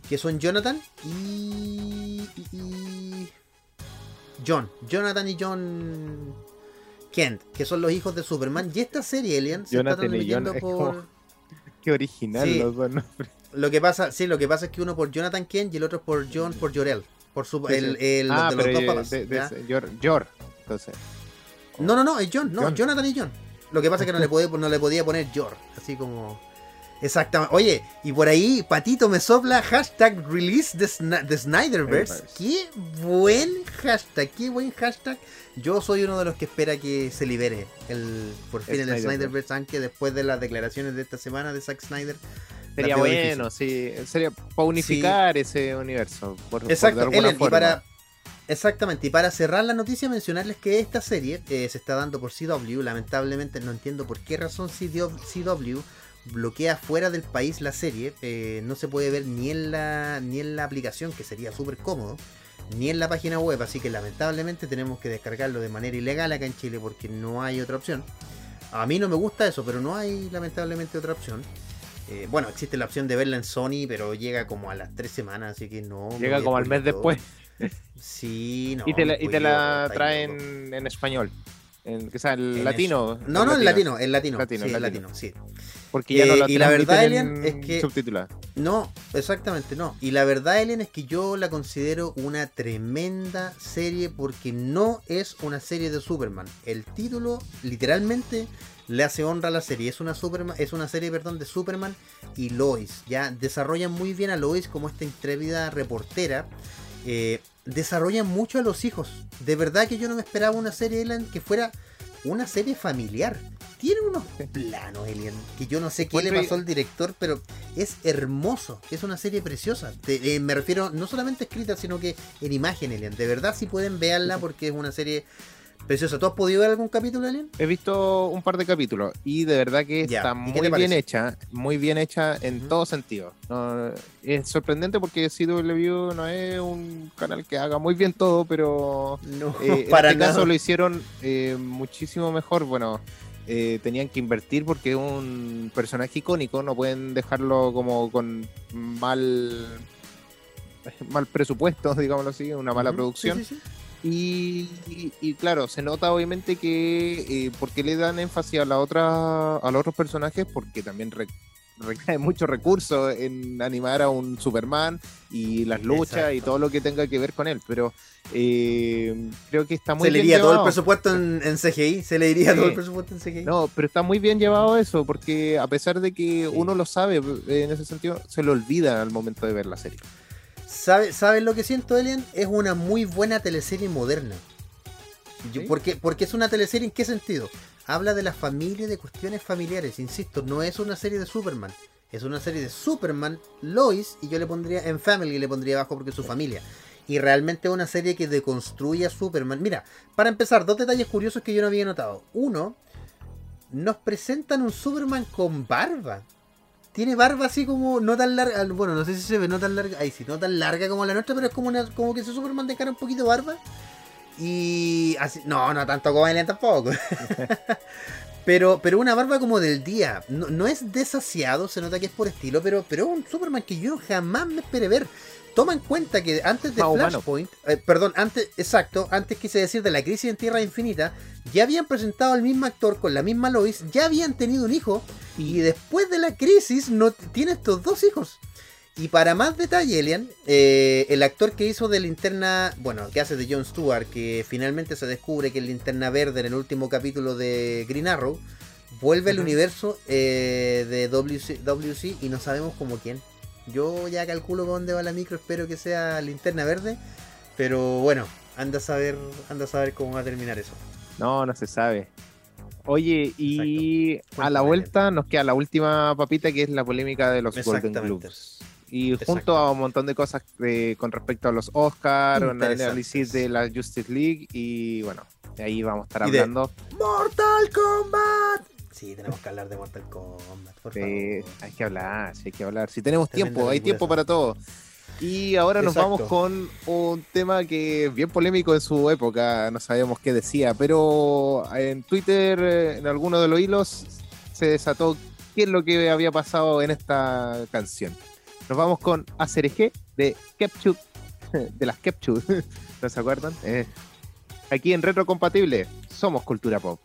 Speaker 3: Que son Jonathan y... y- y- John. Jonathan y John Kent. Que son los hijos de Superman. Y esta serie, Alien, se
Speaker 4: Jonathan
Speaker 3: está
Speaker 4: y John
Speaker 3: transmitiendo por...
Speaker 4: Qué original
Speaker 3: Sí.
Speaker 4: los dos nombres.
Speaker 3: Lo que pasa, sí, lo que pasa es que uno por Jonathan Kent y el otro por John por Jorel. Por su,
Speaker 4: Sí,
Speaker 3: el, el-
Speaker 4: ah,
Speaker 3: de los
Speaker 4: pero
Speaker 3: dos
Speaker 4: de- de Yor, Yor, entonces.
Speaker 3: No, no, no, es John, no,
Speaker 4: John.
Speaker 3: Jonathan y John. Lo que pasa es que no le, podía, no le podía poner Jor, así como... Exactamente. Oye, y por ahí Patito me sopla hashtag release the, Sna- Snyderverse. Qué buen hashtag, qué buen hashtag. Yo soy uno de los que espera que se libere el por fin el
Speaker 4: Snyderverse.
Speaker 3: Snyderverse, aunque después de las declaraciones de esta semana de Zack Snyder.
Speaker 4: Sería bueno, sí. Sería para unificar ese universo. Por,
Speaker 3: Exacto, Ellen, y para exactamente, y para cerrar la noticia mencionarles que esta serie eh, se está dando por CW, lamentablemente no entiendo por qué razón CW, CW bloquea fuera del país la serie, eh, no se puede ver ni en la ni en la aplicación que sería súper cómodo, ni en la página web, así que lamentablemente tenemos que descargarlo de manera ilegal acá en Chile porque no hay otra opción. A mí no me gusta eso, pero no hay lamentablemente otra opción. Eh, bueno, existe la opción de verla en Sony, pero llega como a las tres semanas, así que no.
Speaker 4: Llega como al mes después.
Speaker 3: Sí, no.
Speaker 4: y te la, y te la
Speaker 3: estáis
Speaker 4: traen
Speaker 3: loco.
Speaker 4: en español. En, sea, el
Speaker 3: En
Speaker 4: latino.
Speaker 3: es- No, no, en latino, en latino.
Speaker 4: Latino,
Speaker 3: sí,
Speaker 4: latino.
Speaker 3: latino, sí.
Speaker 4: Porque ya no
Speaker 3: Eh,
Speaker 4: la
Speaker 3: y la verdad,
Speaker 4: transmiten
Speaker 3: Elian,
Speaker 4: en
Speaker 3: es que-
Speaker 4: subtitulada.
Speaker 3: No, exactamente no. Y la verdad, Ellen, es que yo la considero una tremenda serie porque no es una serie de Superman. El título, literalmente, le hace honra a la serie. Es una Superman, es una serie, perdón, de Superman y Lois. Ya desarrollan muy bien a Lois como esta intrépida reportera. Eh, desarrollan mucho a los hijos. De verdad que yo no me esperaba una serie, Ellen, que fuera una serie familiar. Tiene unos planos, Elian, que yo no sé qué le pasó al director, pero es hermoso. Es una serie preciosa. Te- eh, me refiero no solamente escrita, sino que en imagen, Elian. De verdad, si pueden verla porque es una serie preciosa. ¿Tú has podido ver algún capítulo, Elian?
Speaker 4: He visto un par de capítulos y de verdad que
Speaker 3: Ya,
Speaker 4: está
Speaker 3: ¿y
Speaker 4: muy bien hecha, muy bien hecha en todo sentido. No, es sorprendente porque CW no es un canal que haga muy bien todo, pero
Speaker 3: No,
Speaker 4: eh, [LAUGHS] en
Speaker 3: para
Speaker 4: este
Speaker 3: nada.
Speaker 4: caso lo hicieron eh, muchísimo mejor. Bueno, eh, tenían que invertir porque es un personaje icónico, no pueden dejarlo como con mal [LAUGHS] mal presupuesto, [LAUGHS] digámoslo así, una mala producción.
Speaker 3: sí, sí, sí.
Speaker 4: Y, y- y claro, se nota obviamente que eh, porque le dan énfasis a la otra, a los otros personajes, porque también re- recae mucho recurso en animar a un Superman y las luchas y todo lo que tenga que ver con él. Pero eh, creo que está muy
Speaker 3: Se le
Speaker 4: bien
Speaker 3: iría todo el presupuesto en, en CGI. Se le iría
Speaker 4: Sí.
Speaker 3: todo el presupuesto en CGI.
Speaker 4: No, pero está muy bien llevado eso, porque a pesar de que
Speaker 3: Sí.
Speaker 4: uno lo sabe eh, en ese sentido, se lo olvida al momento de ver la serie.
Speaker 3: ¿Sabe- ¿Sabes lo que siento, Elian? Es una muy buena teleserie moderna. Porque, porque es una teleserie en qué sentido? Habla de la familia y de cuestiones familiares, insisto, no es una serie de Superman. Es una serie de Superman, Lois, y yo le pondría en Family, le pondría abajo porque es su familia. Y realmente es una serie que deconstruye a Superman. Mira, para empezar, dos detalles curiosos que yo no había notado. Uno, nos presentan un Superman con barba. Tiene barba así como no tan larga. Bueno, no sé si se ve no tan larga. Ay, sí, no tan larga como la nuestra, pero es como, una, como que ese Superman de cara un poquito barba. Y así. No, no tanto como Alien tampoco. [LAUGHS] pero, pero una barba como del día. No, no es desasiado, se nota que es por estilo, pero, pero es un Superman que yo jamás me esperé ver. Toma en cuenta que antes de
Speaker 4: Más.
Speaker 3: Flashpoint, eh, perdón, antes, exacto, antes quise decir de la crisis en Tierra Infinita, ya habían presentado al mismo actor con la misma Lois, ya habían tenido un hijo, y después de la crisis no tiene estos dos hijos. Y para más detalle, Elian, eh, el actor que hizo de linterna, bueno, que hace de Jon Stewart, que finalmente se descubre que es linterna verde en el último capítulo de Green Arrow, vuelve al universo eh, de WC, WC y no sabemos como quién. Yo ya calculo por dónde va la micro, espero que sea linterna verde, pero bueno, anda a saber, anda a saber cómo va a terminar eso.
Speaker 4: No, no se sabe. Oye, y a la vuelta nos queda la última papita que es la polémica de los Golden. Globes. Y junto a un montón de cosas eh, con respecto a los Oscars, un análisis de la Justice League y bueno, de ahí vamos a estar
Speaker 3: de-
Speaker 4: hablando.
Speaker 3: ¡Mortal Kombat! Sí, tenemos que hablar de Mortal Kombat, por favor.
Speaker 4: hay que hablar, sí, hay que hablar. Si tenemos
Speaker 3: Tremenda
Speaker 4: tiempo, hay tiempo para todo. Y ahora nos vamos con un tema que es bien polémico en su época, no sabemos qué decía, pero en Twitter, eh, en alguno de los hilos, se desató qué es lo que había pasado en esta canción. Nos vamos con Acereje de Kepchu, [LAUGHS] de las Kepchu, [LAUGHS] ¿no se acuerdan? Eh, aquí en Retrocompatible, somos Cultura Pop.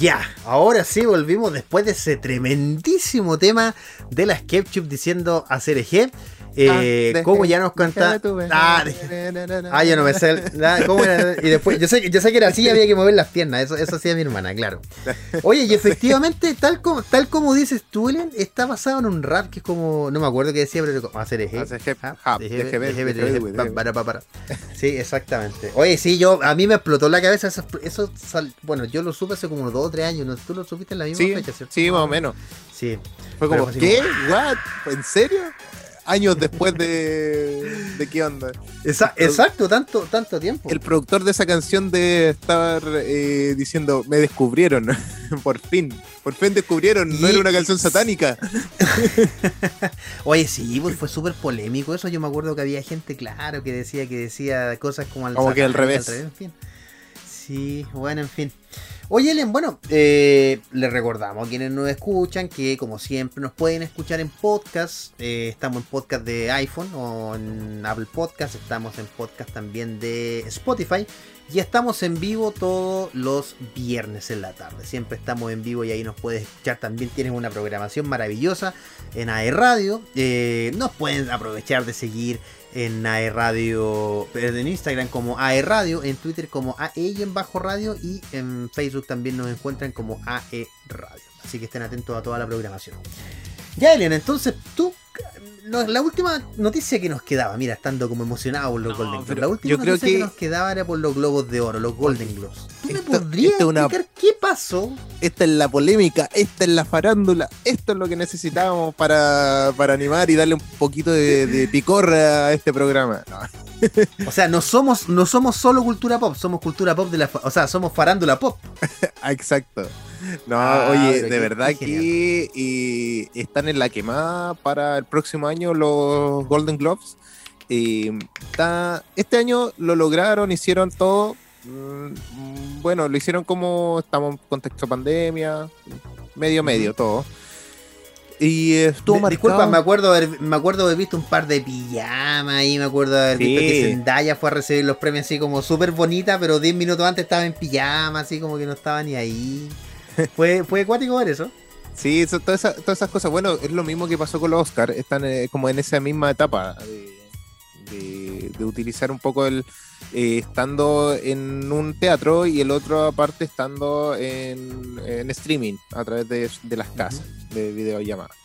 Speaker 3: Ya, ahora sí volvimos después de ese tremendísimo tema de la Sketchup diciendo hacer eje. Eh, ¿Cómo ya nos canta? Ah, ah, yo no me sé. ah, ¿cómo era? Y después, yo sé, yo sé que era así y había que mover las piernas. Eso, eso hacía mi hermana, claro. Oye, y efectivamente, tal como, tal como dices tú, Elian, está basado en un rap que es como. No me acuerdo qué decía, pero como hacer eje. Ah. Sí, exactamente. Oye, sí, yo a mí me explotó la cabeza eso, eso sal- bueno, yo lo supe hace como dos o tres años, ¿no? Tú lo supiste en la misma
Speaker 4: Sí,
Speaker 3: fecha, ¿cierto?
Speaker 4: sí, más o menos.
Speaker 3: Sí.
Speaker 4: Fue como, ¿qué? ¿What? ¿En serio? Años después de. ¿De qué onda?
Speaker 3: Esa- exacto, tanto, tanto tiempo.
Speaker 4: El productor de esa canción de estar eh, diciendo, me descubrieron, [LAUGHS] por fin, por fin descubrieron, no era una canción satánica. [LAUGHS]
Speaker 3: Oye, sí, pues fue súper polémico eso. Yo me acuerdo que había gente, claro, que decía que decía cosas como al
Speaker 4: Como que al
Speaker 3: satán,
Speaker 4: revés.
Speaker 3: en fin. Sí, bueno, en fin. Oye, Ellen, bueno, eh, les recordamos a quienes nos escuchan que, como siempre, nos pueden escuchar en podcast. Eh, estamos en podcast de iPhone o en Apple Podcast. Estamos en podcast también de Spotify. Y estamos en vivo todos los viernes en la tarde. Siempre estamos en vivo y ahí nos puedes escuchar. También tienes una programación maravillosa en AE Radio. Eh, nos pueden aprovechar de seguir en AE Radio, en Instagram como AE Radio, en Twitter como AE y en Bajo Radio y en Facebook también nos encuentran como AE Radio. Así que estén atentos a toda la programación. Ya, Elian, entonces tú, no, la última noticia que nos quedaba, mira, estando como emocionado por los
Speaker 4: No,
Speaker 3: Golden Globes, la última
Speaker 4: yo creo
Speaker 3: noticia que...
Speaker 4: que-
Speaker 3: nos quedaba era por los Globos de Oro, los Golden Globes. ¿Tú me podrías
Speaker 4: una-
Speaker 3: explicar qué pasó?
Speaker 4: Esta es la polémica, esta es la farándula, esto es lo que necesitábamos para, para animar y darle un poquito de, de picor a este programa. No, [LAUGHS]
Speaker 3: O sea, no somos, no somos solo cultura pop, somos cultura pop de la... O sea, somos farándula pop. [LAUGHS]
Speaker 4: Ah, Exacto. No,
Speaker 3: Ah,
Speaker 4: oye, de verdad que están en la quemada para el próximo año los Golden Globes. Eh, está- este año lo lograron, hicieron todo. Mm, Bueno, lo hicieron como estamos en contexto pandemia, medio medio todo. Y estuvo marcado.
Speaker 3: Disculpa, me acuerdo, haber, me acuerdo haber visto un par de pijamas ahí, me acuerdo haber visto que Zendaya fue a recibir los premios así como súper bonita, pero 10 minutos antes estaba en pijama, así como que no estaba ni ahí. [LAUGHS] Fue, fue acuático ver eso.
Speaker 4: Sí, eso- todas, esas, todas esas cosas. Bueno, es lo mismo que pasó con los Oscar. Están eh, como en esa misma etapa de, de- de utilizar un poco el eh, estando en un teatro y el otro aparte estando en, en streaming a través de, de las casas de videollamadas.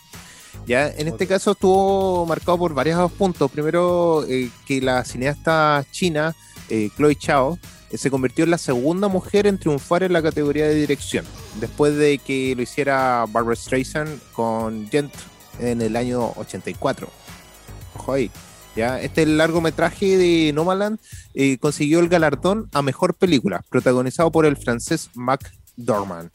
Speaker 4: Ya, en este caso estuvo marcado por varios puntos. Primero, eh, que la cineasta china, Chloe Chao, se convirtió en la segunda mujer en triunfar en la categoría de dirección, después de que lo hiciera Barbara Streisand con Gent en el año 84. Ojo ahí. Ya, este largometraje de Nomaland eh, consiguió el galardón a mejor película, protagonizado por el francés Mac Dorman.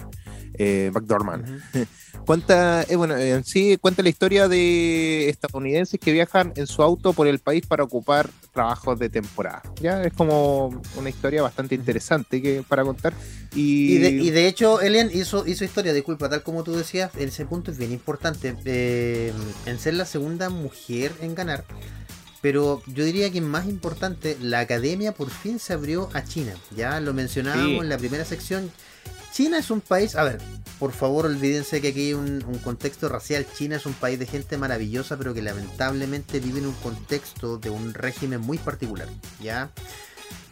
Speaker 4: Eh, McDormand. [LAUGHS] Cuenta, eh, bueno, en sí cuenta la historia de estadounidenses que viajan en su auto por el país para ocupar trabajos de temporada. Ya es como una historia bastante interesante que para contar. Y,
Speaker 3: Y de, y de hecho, Elian hizo, hizo historia, disculpa, tal como tú decías, ese punto es bien importante, eh, en ser la segunda mujer en ganar. Pero yo diría que más importante, la academia por fin se abrió a China. Ya lo mencionábamos
Speaker 4: Sí.
Speaker 3: en la primera sección. China es un país, a ver, por favor olvídense que aquí hay un, contexto racial. China es un país de gente maravillosa, pero que lamentablemente vive en un contexto de un régimen muy particular. ¿Ya?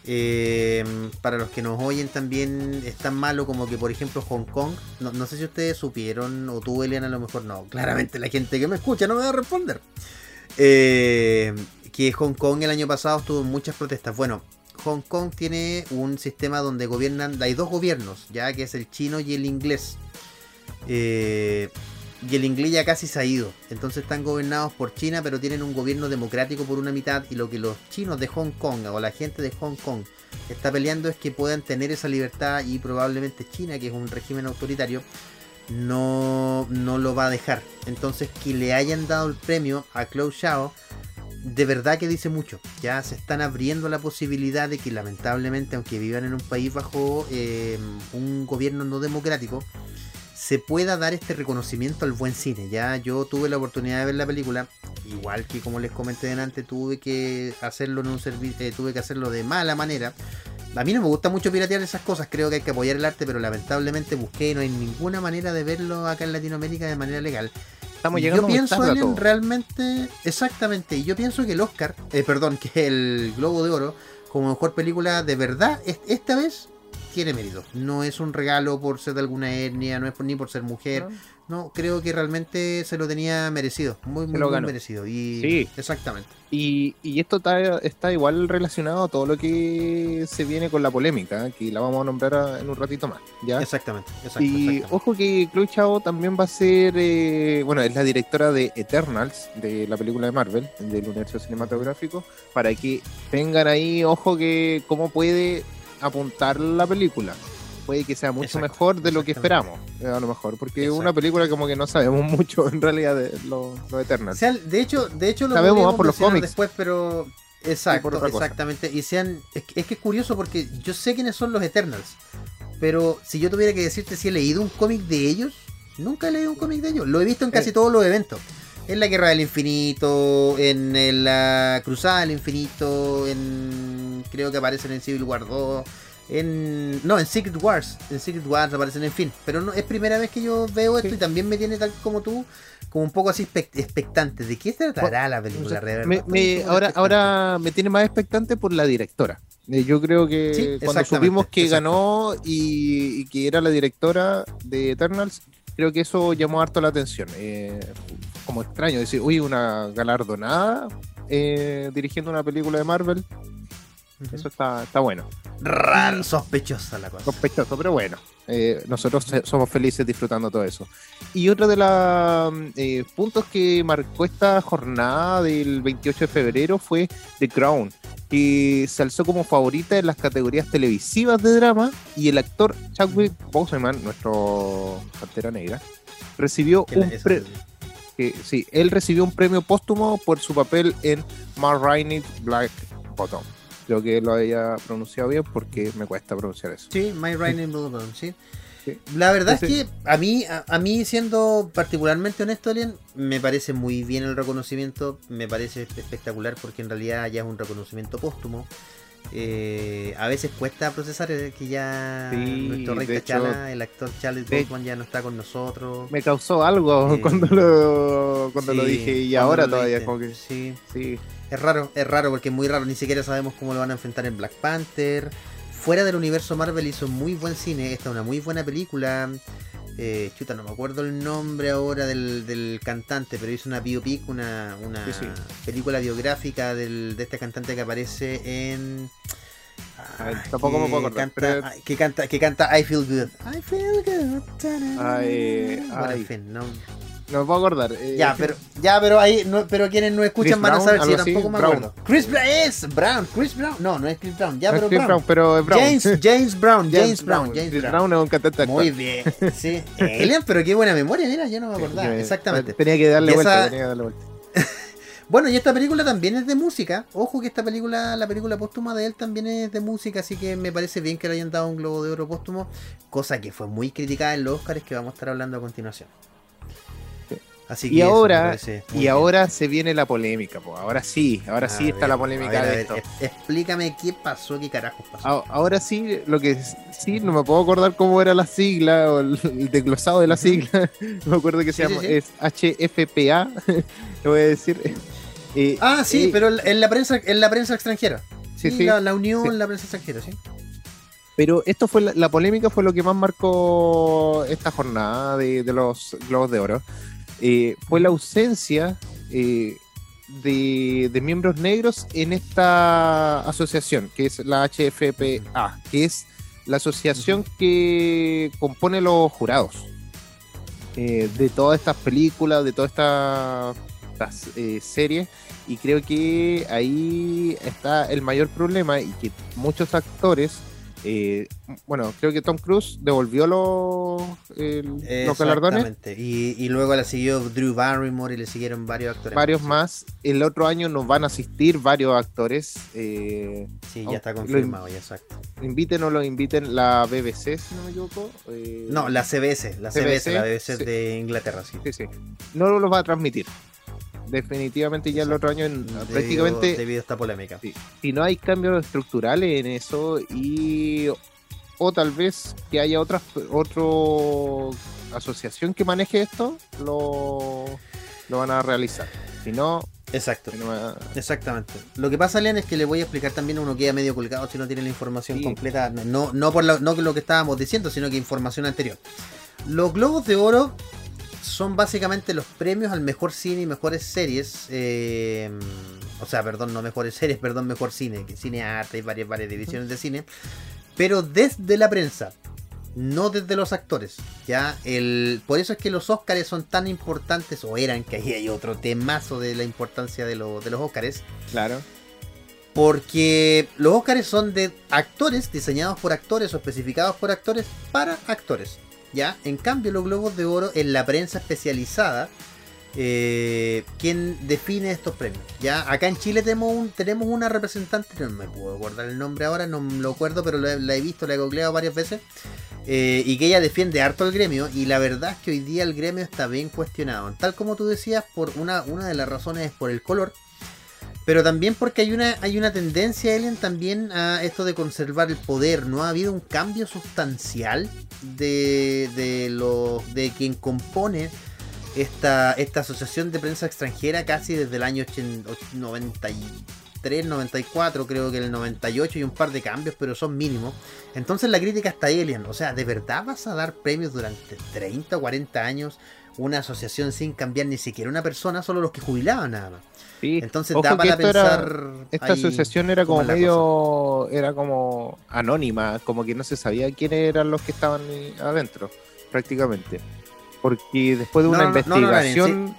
Speaker 3: Eh, para los que nos oyen también es tan malo como que por ejemplo Hong Kong, no, sé si ustedes supieron o tú Eliana a lo mejor no, claramente la gente que me escucha no me va a responder. Eh, que Hong Kong el año pasado tuvo muchas protestas. Bueno, Hong Kong tiene un sistema donde gobiernan, hay dos gobiernos, ya que es el chino y el inglés. Eh, y el inglés ya casi se ha ido. Entonces están gobernados por China, pero tienen un gobierno democrático por una mitad. Y lo que los chinos de Hong Kong o la gente de Hong Kong está peleando es que puedan tener esa libertad y probablemente China, que es un régimen autoritario, no, no lo va a dejar. Entonces que le hayan dado el premio a Chloe Xiao, de verdad que dice mucho. Ya se están abriendo la posibilidad de que lamentablemente, aunque vivan en un país bajo eh, un gobierno no democrático, se pueda dar este reconocimiento al buen cine. Ya yo tuve la oportunidad de ver la película, igual que como les comenté delante, tuve que hacerlo en un servicio, tuve que hacerlo de mala manera. a mí no me gusta mucho piratear esas cosas, creo que hay que apoyar el arte, pero lamentablemente busqué y no hay ninguna manera de verlo acá en Latinoamérica de manera legal.
Speaker 4: Estamos
Speaker 3: Y
Speaker 4: llegando
Speaker 3: yo pienso,
Speaker 4: tarde a
Speaker 3: Alien,
Speaker 4: todo.
Speaker 3: realmente, exactamente, y yo pienso que el Oscar, eh, perdón, que el Globo de Oro, como mejor película, de verdad, es- esta vez tiene mérito. No es un regalo por ser de alguna etnia, no es por, ni por ser mujer. No, creo que realmente se lo tenía merecido, muy, muy, muy merecido. Y
Speaker 4: Sí.
Speaker 3: exactamente.
Speaker 4: Y, y esto está, está igual relacionado a todo lo que se viene con la polémica, que la vamos a nombrar a- en un ratito más. ¿ya?
Speaker 3: Exactamente, exacto,
Speaker 4: Y
Speaker 3: exactamente.
Speaker 4: ojo que Chloe Chao también va a ser, eh, bueno, es la directora de Eternals, de la película de Marvel, del universo cinematográfico, para que tengan ahí, ojo que cómo puede apuntar la película. Puede que sea mucho
Speaker 3: Exacto,
Speaker 4: mejor de lo que esperamos, eh, a lo mejor, porque es una película como que no sabemos [LAUGHS] mucho en realidad de los lo
Speaker 3: O
Speaker 4: Eternals.
Speaker 3: sea, de hecho, de hecho lo
Speaker 4: Sabemos más por los cómics.
Speaker 3: después, pero exacto, exactamente. Y sean, es, que- es que es curioso porque yo sé quiénes son los Eternals, pero si yo tuviera que decirte si he leído un cómic de ellos, nunca he leído un cómic de ellos. Lo he visto en casi
Speaker 4: Eh.
Speaker 3: todos los eventos. En la Guerra del Infinito, en el, la Cruzada del Infinito, en creo que aparecen en Civil War 2, en no, en Secret Wars, en Secret Wars aparecen, en fin, pero no es primera vez que yo veo esto
Speaker 4: Sí.
Speaker 3: y también me tiene tal como tú como un poco así expect- expectante de qué tratará la película.
Speaker 4: Me- me-
Speaker 3: poco
Speaker 4: ahora,
Speaker 3: expectante.
Speaker 4: ahora me tiene más expectante por la directora. Eh, Yo creo que
Speaker 3: Sí,
Speaker 4: cuando supimos que ganó y, y que era la directora de Eternals, creo que eso llamó harto la atención. Eh, como extraño decir, uy, una galardonada eh, dirigiendo una película de Marvel, Eso está, está bueno.
Speaker 3: raro, sospechosa la cosa.
Speaker 4: Sospechoso, pero bueno. eh, nosotros se- somos felices disfrutando todo eso. Y otro de los eh, puntos que marcó esta jornada del 28 de febrero fue The Crown, que se alzó como favorita en las categorías televisivas de drama y el actor Chadwick Boseman, nuestro Pantera Negra, recibió un
Speaker 3: esa
Speaker 4: pre-
Speaker 3: película.
Speaker 4: que- sí, él recibió un premio póstumo por su papel en Ma Rainey Black Bottom. Creo que lo había pronunciado bien porque me cuesta pronunciar eso.
Speaker 3: Sí, My Raining Bloodborne, sí.
Speaker 4: Sí.
Speaker 3: La verdad
Speaker 4: Ese-
Speaker 3: es que a mí, a, a mí siendo particularmente honesto, Alien, me parece muy bien el reconocimiento, me parece espectacular porque en realidad ya es un reconocimiento póstumo. Eh, a veces cuesta procesar eh, que ya
Speaker 4: Sí,
Speaker 3: nuestro rey
Speaker 4: hecho-
Speaker 3: T'Challa, el actor Charles Boseman ya no está con nosotros.
Speaker 4: me causó algo
Speaker 3: Eh, [LAUGHS]
Speaker 4: cuando lo cuando lo
Speaker 3: Sí,
Speaker 4: dije y ahora
Speaker 3: lo
Speaker 4: todavía como que
Speaker 3: Sí,
Speaker 4: sí
Speaker 3: Es raro, es raro porque es muy raro, ni siquiera sabemos cómo lo van a enfrentar en Black Panther. Fuera del universo Marvel hizo muy buen cine, esta es una muy buena película. Eh, chuta, no me acuerdo el nombre ahora del, del cantante, pero hizo una biopic, una, una
Speaker 4: Sí, sí.
Speaker 3: película biográfica del, de este cantante que aparece en...
Speaker 4: Ver, tampoco me puedo acordar,
Speaker 3: Canta,
Speaker 4: pero-
Speaker 3: ay, que, canta, que canta I Feel Good. I Feel Good.
Speaker 4: Ay,
Speaker 3: bueno,
Speaker 4: ay.
Speaker 3: en fin, no,
Speaker 4: no me puedo acordar eh,
Speaker 3: ya, pero, ya, pero ahí, no, pero quienes no escuchan
Speaker 4: Chris
Speaker 3: van a saber si
Speaker 4: así,
Speaker 3: tampoco me
Speaker 4: Brown.
Speaker 3: acuerdo. Chris Brown es Brown, Chris Brown. No, no es Chris Brown, ya,
Speaker 4: no es
Speaker 3: pero
Speaker 4: Chris
Speaker 3: Brown.
Speaker 4: Pero es Brown
Speaker 3: James, James Brown, [LAUGHS] James, Brown, James
Speaker 4: Chris
Speaker 3: Brown.
Speaker 4: Brown es un cantante
Speaker 3: Muy bien, [LAUGHS] sí. Alien, pero qué buena memoria, mira, yo no me acordaba.
Speaker 4: Me-
Speaker 3: Exactamente.
Speaker 4: tenía que darle vuelta tenía que darle vuelta [LAUGHS]
Speaker 3: Bueno, y esta película también es de música. Ojo que esta película, la película póstuma de él también es de música, así que me parece bien que le hayan dado un globo de oro póstumo, cosa que fue muy criticada en los Oscars que vamos a estar hablando a continuación.
Speaker 4: Sí.
Speaker 3: Así que
Speaker 4: y ahora y
Speaker 3: bien.
Speaker 4: ahora se viene la polémica po. ahora sí ahora sí está la polémica
Speaker 3: ver,
Speaker 4: de esto
Speaker 3: es- explícame qué pasó, qué carajos pasó.
Speaker 4: Ahora sí, lo que sí, no me puedo acordar cómo era la sigla o el, el desglosado de la sigla. No [LAUGHS] me acuerdo que se
Speaker 3: Sí,
Speaker 4: llama,
Speaker 3: sí, sí.
Speaker 4: es HFPA, le [LAUGHS] voy a decir. Eh,
Speaker 3: Ah, sí,
Speaker 4: eh,
Speaker 3: pero en la prensa, en la prensa extranjera.
Speaker 4: Sí,
Speaker 3: La, la unión en la prensa extranjera, sí.
Speaker 4: Pero esto fue la, la polémica, fue lo que más marcó esta jornada de, de los Globos de Oro. Eh, fue la ausencia eh, de, de miembros negros en esta asociación, que es la HFPA, que es la asociación que compone los jurados eh, de todas estas películas, de todas estas, estas, eh, series. Y creo que ahí está el mayor problema y que muchos actores, eh, bueno, creo que Tom Cruise devolvió los, el- los galardones.
Speaker 3: Y, y luego la siguió Drew Barrymore y le siguieron varios actores.
Speaker 4: varios más. El otro año nos van a asistir varios actores. eh,
Speaker 3: Sí,
Speaker 4: Oh,
Speaker 3: ya está
Speaker 4: lo-
Speaker 3: confirmado, ya exacto.
Speaker 4: inviten o lo inviten la BBC, si no me equivoco. eh,
Speaker 3: No, la CBS, la CBS,
Speaker 4: CBS,
Speaker 3: la BBC
Speaker 4: sí.
Speaker 3: de Inglaterra, sí.
Speaker 4: Sí, sí. No los va a transmitir. Definitivamente ya el otro año en-
Speaker 3: Debido-
Speaker 4: prácticamente
Speaker 3: debido a esta polémica.
Speaker 4: Sí. si no hay cambios estructurales en eso y o tal vez que haya otra otro asociación que maneje esto lo, lo van a realizar si no
Speaker 3: Exacto. Exactamente. Lo que pasa, Leon, es que le voy a explicar también, uno queda medio colgado si no tiene la información
Speaker 4: Sí.
Speaker 3: completa, no, no por lo, no lo que estábamos diciendo, sino que información anterior. Los Globos de Oro son básicamente los premios al mejor cine y mejores series. eh, o sea, perdón, no mejores series, perdón, mejor cine, que cine arte, hay varias, varias divisiones de cine. Pero desde la prensa, no desde los actores. Ya, el, por eso es que los Oscars son tan importantes, o eran, que ahí hay otro temazo de la importancia de, lo- de los Oscars.
Speaker 4: claro
Speaker 3: Porque los Oscars son de actores, diseñados por actores o especificados por actores para actores. ¿Ya? En cambio, los Globos de Oro en la prensa especializada, eh, quien define estos premios. ¿ya? Acá en Chile tenemos, un- tenemos una representante, no me puedo acordar el nombre ahora, no lo acuerdo, pero la, la he visto, la he googleado varias veces. eh, y que ella defiende harto el gremio. Y la verdad es que hoy día el gremio está bien cuestionado. Tal como tú decías, por una, una de las razones es por el color. Pero también porque hay una, hay una tendencia, Alien, también a esto de conservar el poder. No ha habido un cambio sustancial de, de, los, de quien compone esta, esta asociación de prensa extranjera casi desde el año 80 93, 94, creo que el 98 y un par de cambios, pero son mínimos. Entonces la crítica está ahí, Alien. O sea, ¿de verdad vas a dar premios durante 30 o 40 años? Una asociación sin cambiar ni siquiera una persona, solo los que jubilaban nada más.
Speaker 4: Sí.
Speaker 3: Entonces
Speaker 4: Ojo
Speaker 3: da para
Speaker 4: esto era-
Speaker 3: pensar.
Speaker 4: esta
Speaker 3: ahí
Speaker 4: asociación era como
Speaker 3: la
Speaker 4: medio era como anónima como que no se sabía quiénes eran los que estaban adentro prácticamente porque después de una
Speaker 3: no, no, no, no,
Speaker 4: investigación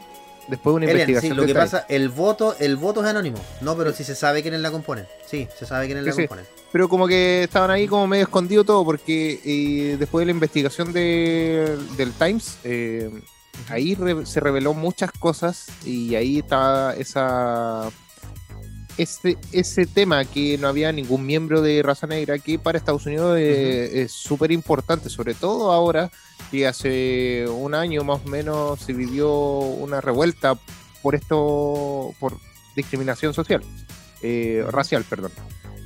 Speaker 4: después de una
Speaker 3: sí,
Speaker 4: investigación
Speaker 3: lo que pasa, el voto, el voto es anónimo. No, pero sí se sabe quiénes la componen. Sí, se sabe quiénes la
Speaker 4: Sí, sí.
Speaker 3: componen.
Speaker 4: pero como que estaban ahí como medio escondido todo porque eh, después de la investigación de, del Times eh, ahí re- se reveló muchas cosas y ahí estaba esa ese, ese tema que no había ningún miembro de raza negra que para Estados Unidos eh, es súper importante, sobre todo ahora que hace un año más o menos se vivió una revuelta por esto, por discriminación social, eh, racial, perdón.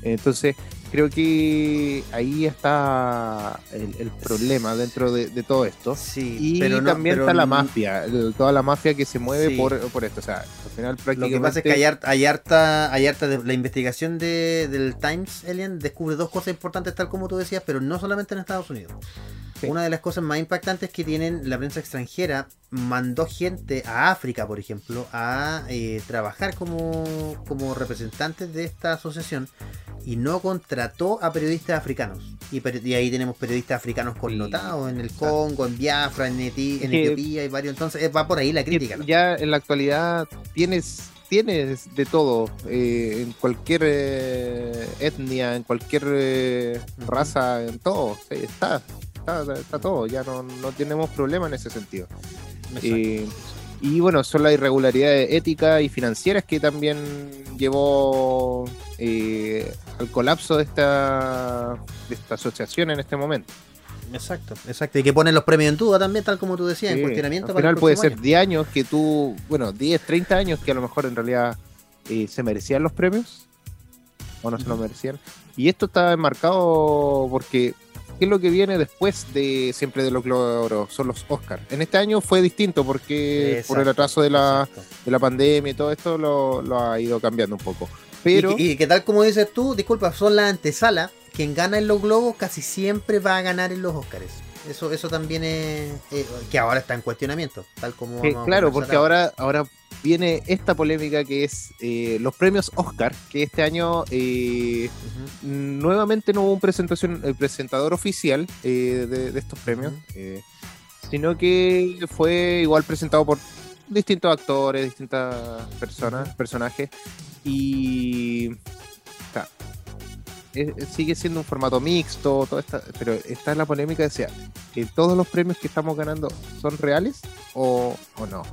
Speaker 4: Entonces, creo que ahí está el, el problema dentro de, de todo esto.
Speaker 3: Sí,
Speaker 4: Y
Speaker 3: pero no-
Speaker 4: también
Speaker 3: pero
Speaker 4: está la mafia, el- toda la mafia que se mueve
Speaker 3: Sí.
Speaker 4: por, por esto. O sea, al final
Speaker 3: Lo
Speaker 4: prácticamente...
Speaker 3: que pasa es que hay, har- hay harta, hay harta de- la investigación de, del Times Alien descubre dos cosas importantes tal como tú decías, pero no solamente en Estados Unidos.
Speaker 4: Sí.
Speaker 3: Una de las cosas más impactantes que tienen la prensa extranjera mandó gente a África, por ejemplo, a eh, trabajar como, como representantes de esta asociación y no contrató a periodistas africanos. Y, ahí tenemos periodistas africanos connotados en el Congo, en Biafra, en, Eti- en Etiopía y varios. Entonces eh, va por ahí la crítica. ¿no?
Speaker 4: ya en la actualidad tienes tienes de todo eh, en cualquier eh, etnia en cualquier eh, raza en todo sí, está, está está todo ya no, no tenemos problema en ese sentido Eh, y bueno son las irregularidades éticas y financieras que también llevó eh, al colapso de esta de esta asociación en este momento
Speaker 3: Exacto, exacto. Y que ponen los premios en duda también, tal como tú decías, en
Speaker 4: Sí,
Speaker 3: cuestionamiento.
Speaker 4: Al
Speaker 3: para el
Speaker 4: final puede ser
Speaker 3: año.
Speaker 4: 10 años que tú, bueno, 10, 30 años que a lo mejor en realidad eh, se merecían los premios o no se los merecían. Y esto está enmarcado porque, ¿qué es lo que viene después de siempre de los Globos de Oro? Son los Oscars. En este año fue distinto porque por el atraso de la, de la pandemia y todo esto lo, lo ha ido cambiando un poco. Pero,
Speaker 3: Y, que- y que tal como dices tú, disculpa, son la antesala. Quien gana en los globos casi siempre va a ganar en los Oscars. Eso, eso también es. eh, que ahora está en cuestionamiento, tal como. a
Speaker 4: claro, porque ahora, ahora viene esta polémica que es eh, los premios Oscar, que este año eh, nuevamente no hubo un presentación, el presentador oficial eh, de, de estos premios, eh, sino que fue igual presentado por distintos actores, distintas personas, personajes, y o sea, es- es- sigue siendo un formato mixto, todo esta, pero está la polémica de que todos los premios que estamos ganando son reales o, o no.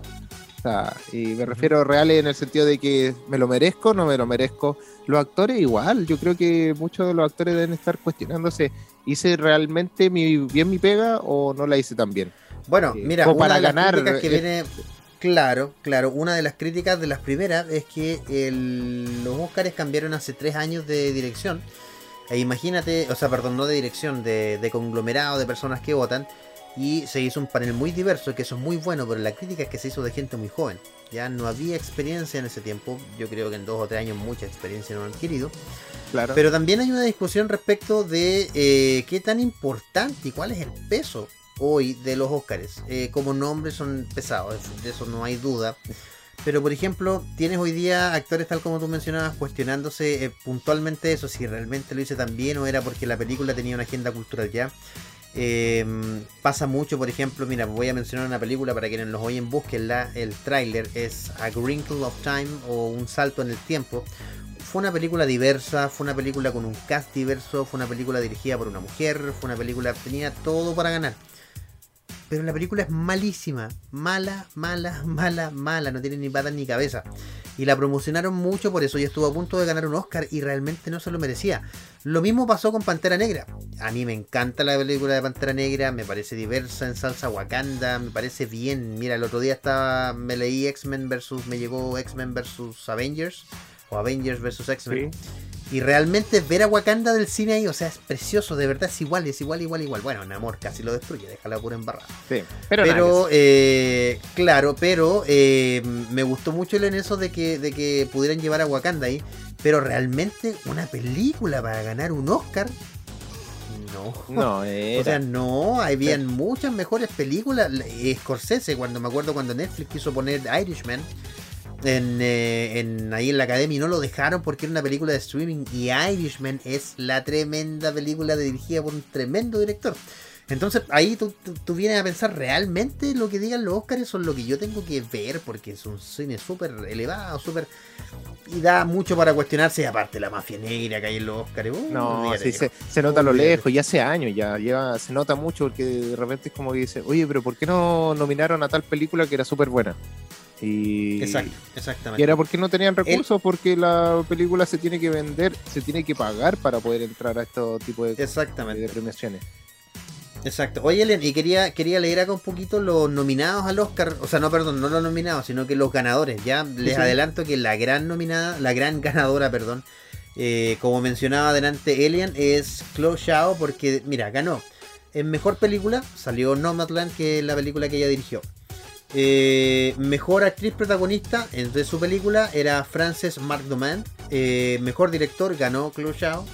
Speaker 4: Y me refiero a reales en el sentido de que me lo merezco, no me lo merezco. Los actores igual, yo creo que muchos de los actores deben estar cuestionándose, ¿hice realmente mi, bien mi pega o no la hice tan bien?
Speaker 3: Bueno,
Speaker 4: Eh,
Speaker 3: mira, una
Speaker 4: para
Speaker 3: de las
Speaker 4: ganar,
Speaker 3: críticas que
Speaker 4: eh,
Speaker 3: viene. Claro, claro. Una de las críticas de las primeras es que el- los Oscars cambiaron hace tres años de dirección. E imagínate, o sea, perdón, no de dirección, de, de conglomerado de personas que votan. Y se hizo un panel muy diverso, que eso es muy bueno, pero la crítica es que se hizo de gente muy joven. Ya no había experiencia en ese tiempo. Yo creo que en dos o tres años mucha experiencia no han adquirido.
Speaker 4: Claro.
Speaker 3: Pero también hay una discusión respecto de eh, qué tan importante y cuál es el peso hoy de los Óscares. Eh, como nombres son pesados, de eso no hay duda. Pero por ejemplo, tienes hoy día actores tal como tú mencionabas cuestionándose eh, puntualmente eso, si realmente lo hice tan bien o era porque la película tenía una agenda cultural ya. Eh, pasa mucho, por ejemplo, mira, voy a mencionar una película para quienes los oyen, búsquenla. El tráiler es A Wrinkle of Time o Un Salto en el Tiempo. Fue una película diversa, fue una película con un cast diverso, fue una película dirigida por una mujer, fue una película tenía todo para ganar. Pero la película es malísima, mala, mala, mala, mala, no tiene ni patas ni cabeza. Y la promocionaron mucho por eso y estuvo a punto de ganar un Oscar y realmente no se lo merecía. Lo mismo pasó con Pantera Negra. A mí me encanta la película de Pantera Negra, me parece diversa en salsa Wakanda, me parece bien. Mira, el otro día estaba, me leí X-Men versus, me llegó X-Men versus Avengers, o Avengers versus X-Men. Y realmente ver a Wakanda del cine ahí, o sea, es precioso, de verdad es igual, es igual, igual, igual. Bueno, Namor casi lo destruye, déjala pura embarrada.
Speaker 4: Sí. Pero,
Speaker 3: Pero, eh, claro, pero eh, me gustó mucho el en eso de que, de que pudieran llevar a Wakanda ahí. Pero realmente una película para ganar un Oscar, no.
Speaker 4: no, era. [LAUGHS]
Speaker 3: O sea, no, habían muchas mejores películas. Eh, Scorsese, cuando me acuerdo cuando Netflix quiso poner Irishman en, eh, en- ahí en la academia y no lo dejaron porque era una película de streaming. Y Irishman es la tremenda película dirigida por un tremendo director. Entonces ahí tú, tú- tú vienes a pensar realmente lo que digan los Oscars son lo que yo tengo que ver porque es un cine súper elevado, súper... Y da mucho para cuestionarse aparte la mafia negra que hay en los Oscars. uh,
Speaker 4: No, sí, se, se nota a lo lejos, y hace años ya, lleva, se nota mucho porque de repente es como que dice, oye, pero ¿por qué no nominaron a tal película que era súper buena? Y,
Speaker 3: Exacto,
Speaker 4: y
Speaker 3: exactamente.
Speaker 4: era porque no tenían recursos, porque la película se tiene que vender, se tiene que pagar para poder entrar a estos tipos de,
Speaker 3: Exactamente.
Speaker 4: de premiaciones.
Speaker 3: Exacto. Oye, Elen, y quería, quería leer acá un poquito los nominados al Oscar. O sea, no, perdón, no los nominados, sino que los ganadores. Ya les
Speaker 4: sí.
Speaker 3: adelanto que la gran nominada, la gran [LAUGHS] ganadora, perdón, eh, como mencionaba adelante Elian, es Chloe Zhao, porque, mira, ganó. En mejor película salió Nomadland, que es la película que ella dirigió. Eh, mejor actriz protagonista entre su película era Frances McDormand. Eh, mejor director ganó Chloe Zhao.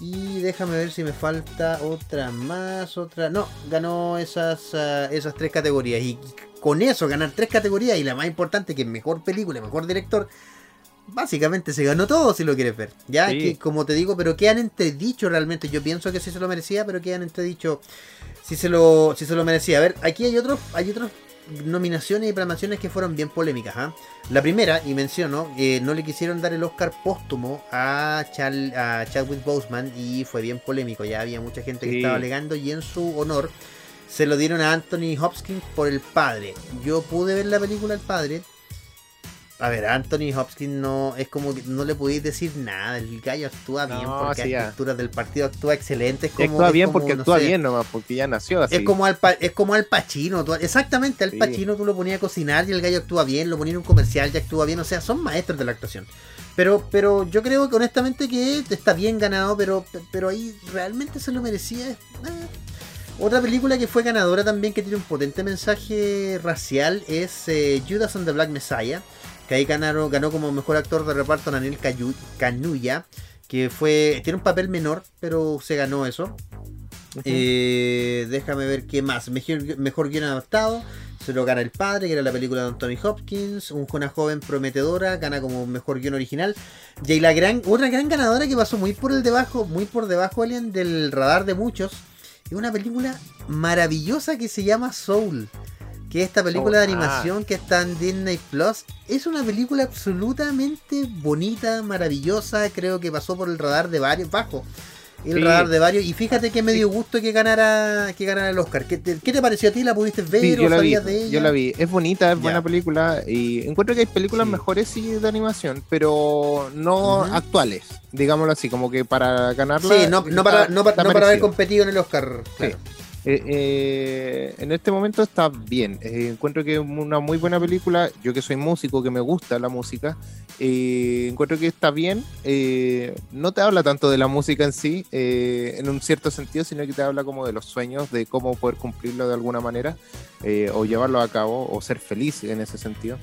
Speaker 3: Y déjame ver si me falta otra más, otra. No, ganó esas, ah, esas tres categorías. Y con eso, ganar tres categorías y la más importante, que es mejor película, mejor director, básicamente se ganó todo si lo quieres ver. Ya,
Speaker 4: Sí.
Speaker 3: que como te digo, pero quedan entredicho realmente. Yo pienso que sí se lo merecía, pero quedan entredicho si se lo, si se lo merecía. A ver, aquí hay otros, hay otros nominaciones y premiaciones que fueron bien polémicas. ¿ah? La primera, y menciono, eh, no le quisieron dar el Oscar póstumo a, Chal- a Chadwick Boseman y fue bien polémico. Ya había mucha gente que estaba alegando y en su honor se lo dieron a Anthony Hopkins por el padre. Yo pude ver la película El padre. A ver, Anthony Hopkins no es como que no le podéis decir nada. El gallo actúa bien
Speaker 4: No,
Speaker 3: porque
Speaker 4: sí, ya.
Speaker 3: alturas del partido actúa excelente. Es como,
Speaker 4: actúa
Speaker 3: es
Speaker 4: bien
Speaker 3: como,
Speaker 4: porque
Speaker 3: no
Speaker 4: actúa
Speaker 3: sé,
Speaker 4: bien nomás, porque ya nació así.
Speaker 3: es como al pa- es como al Pacino, tú- exactamente, al
Speaker 4: Sí.
Speaker 3: Pacino tú lo ponías a cocinar y el gallo actúa bien, lo ponías en un comercial y actúa bien, o sea, son maestros de la actuación. Pero, pero yo creo que honestamente que está bien ganado, pero, pero ahí realmente se lo merecía. eh. Otra película que fue ganadora también, que tiene un potente mensaje racial, es eh, Judas and the Black Messiah, que ahí ganaron, ganó como mejor actor de reparto Daniel Kanuya, que fue tiene un papel menor, pero se ganó eso. Eh, déjame ver qué más. Mejor, mejor guion adaptado. Se lo gana El Padre, que era la película de Anthony Hopkins. Un- Una joven prometedora gana como mejor guion original. Y la gran, otra gran ganadora que pasó muy por el debajo, muy por debajo, Alien, del radar de muchos. Es una película maravillosa que se llama Soul. Que es esta película de
Speaker 4: ah.
Speaker 3: animación que está en Disney Plus. Es una película absolutamente bonita, maravillosa. Creo que pasó por el radar de varios, bajo el
Speaker 4: Sí.
Speaker 3: radar de varios. Y fíjate que me dio gusto que ganara, que ganara el Oscar. ¿Qué te, qué te pareció a ti? ¿La pudiste ver
Speaker 4: Sí,
Speaker 3: o
Speaker 4: yo la vi,
Speaker 3: sabías de ella?
Speaker 4: yo la vi. Es bonita, es
Speaker 3: Ya.
Speaker 4: buena película y encuentro que hay películas
Speaker 3: Sí.
Speaker 4: mejores sí de animación, pero no actuales, digámoslo así, como que para ganarla.
Speaker 3: Sí, no, no para, no, para- no para haber competido en el Oscar. claro.
Speaker 4: Eh, eh, en este momento está bien. Eh, encuentro que es una muy buena película. Yo que soy músico, que me gusta la música, encuentro que está bien. No te habla tanto de la música en sí, en un cierto sentido, sino que te habla como de los sueños, de cómo poder cumplirlo de alguna manera, o llevarlo a cabo, o ser feliz en ese sentido.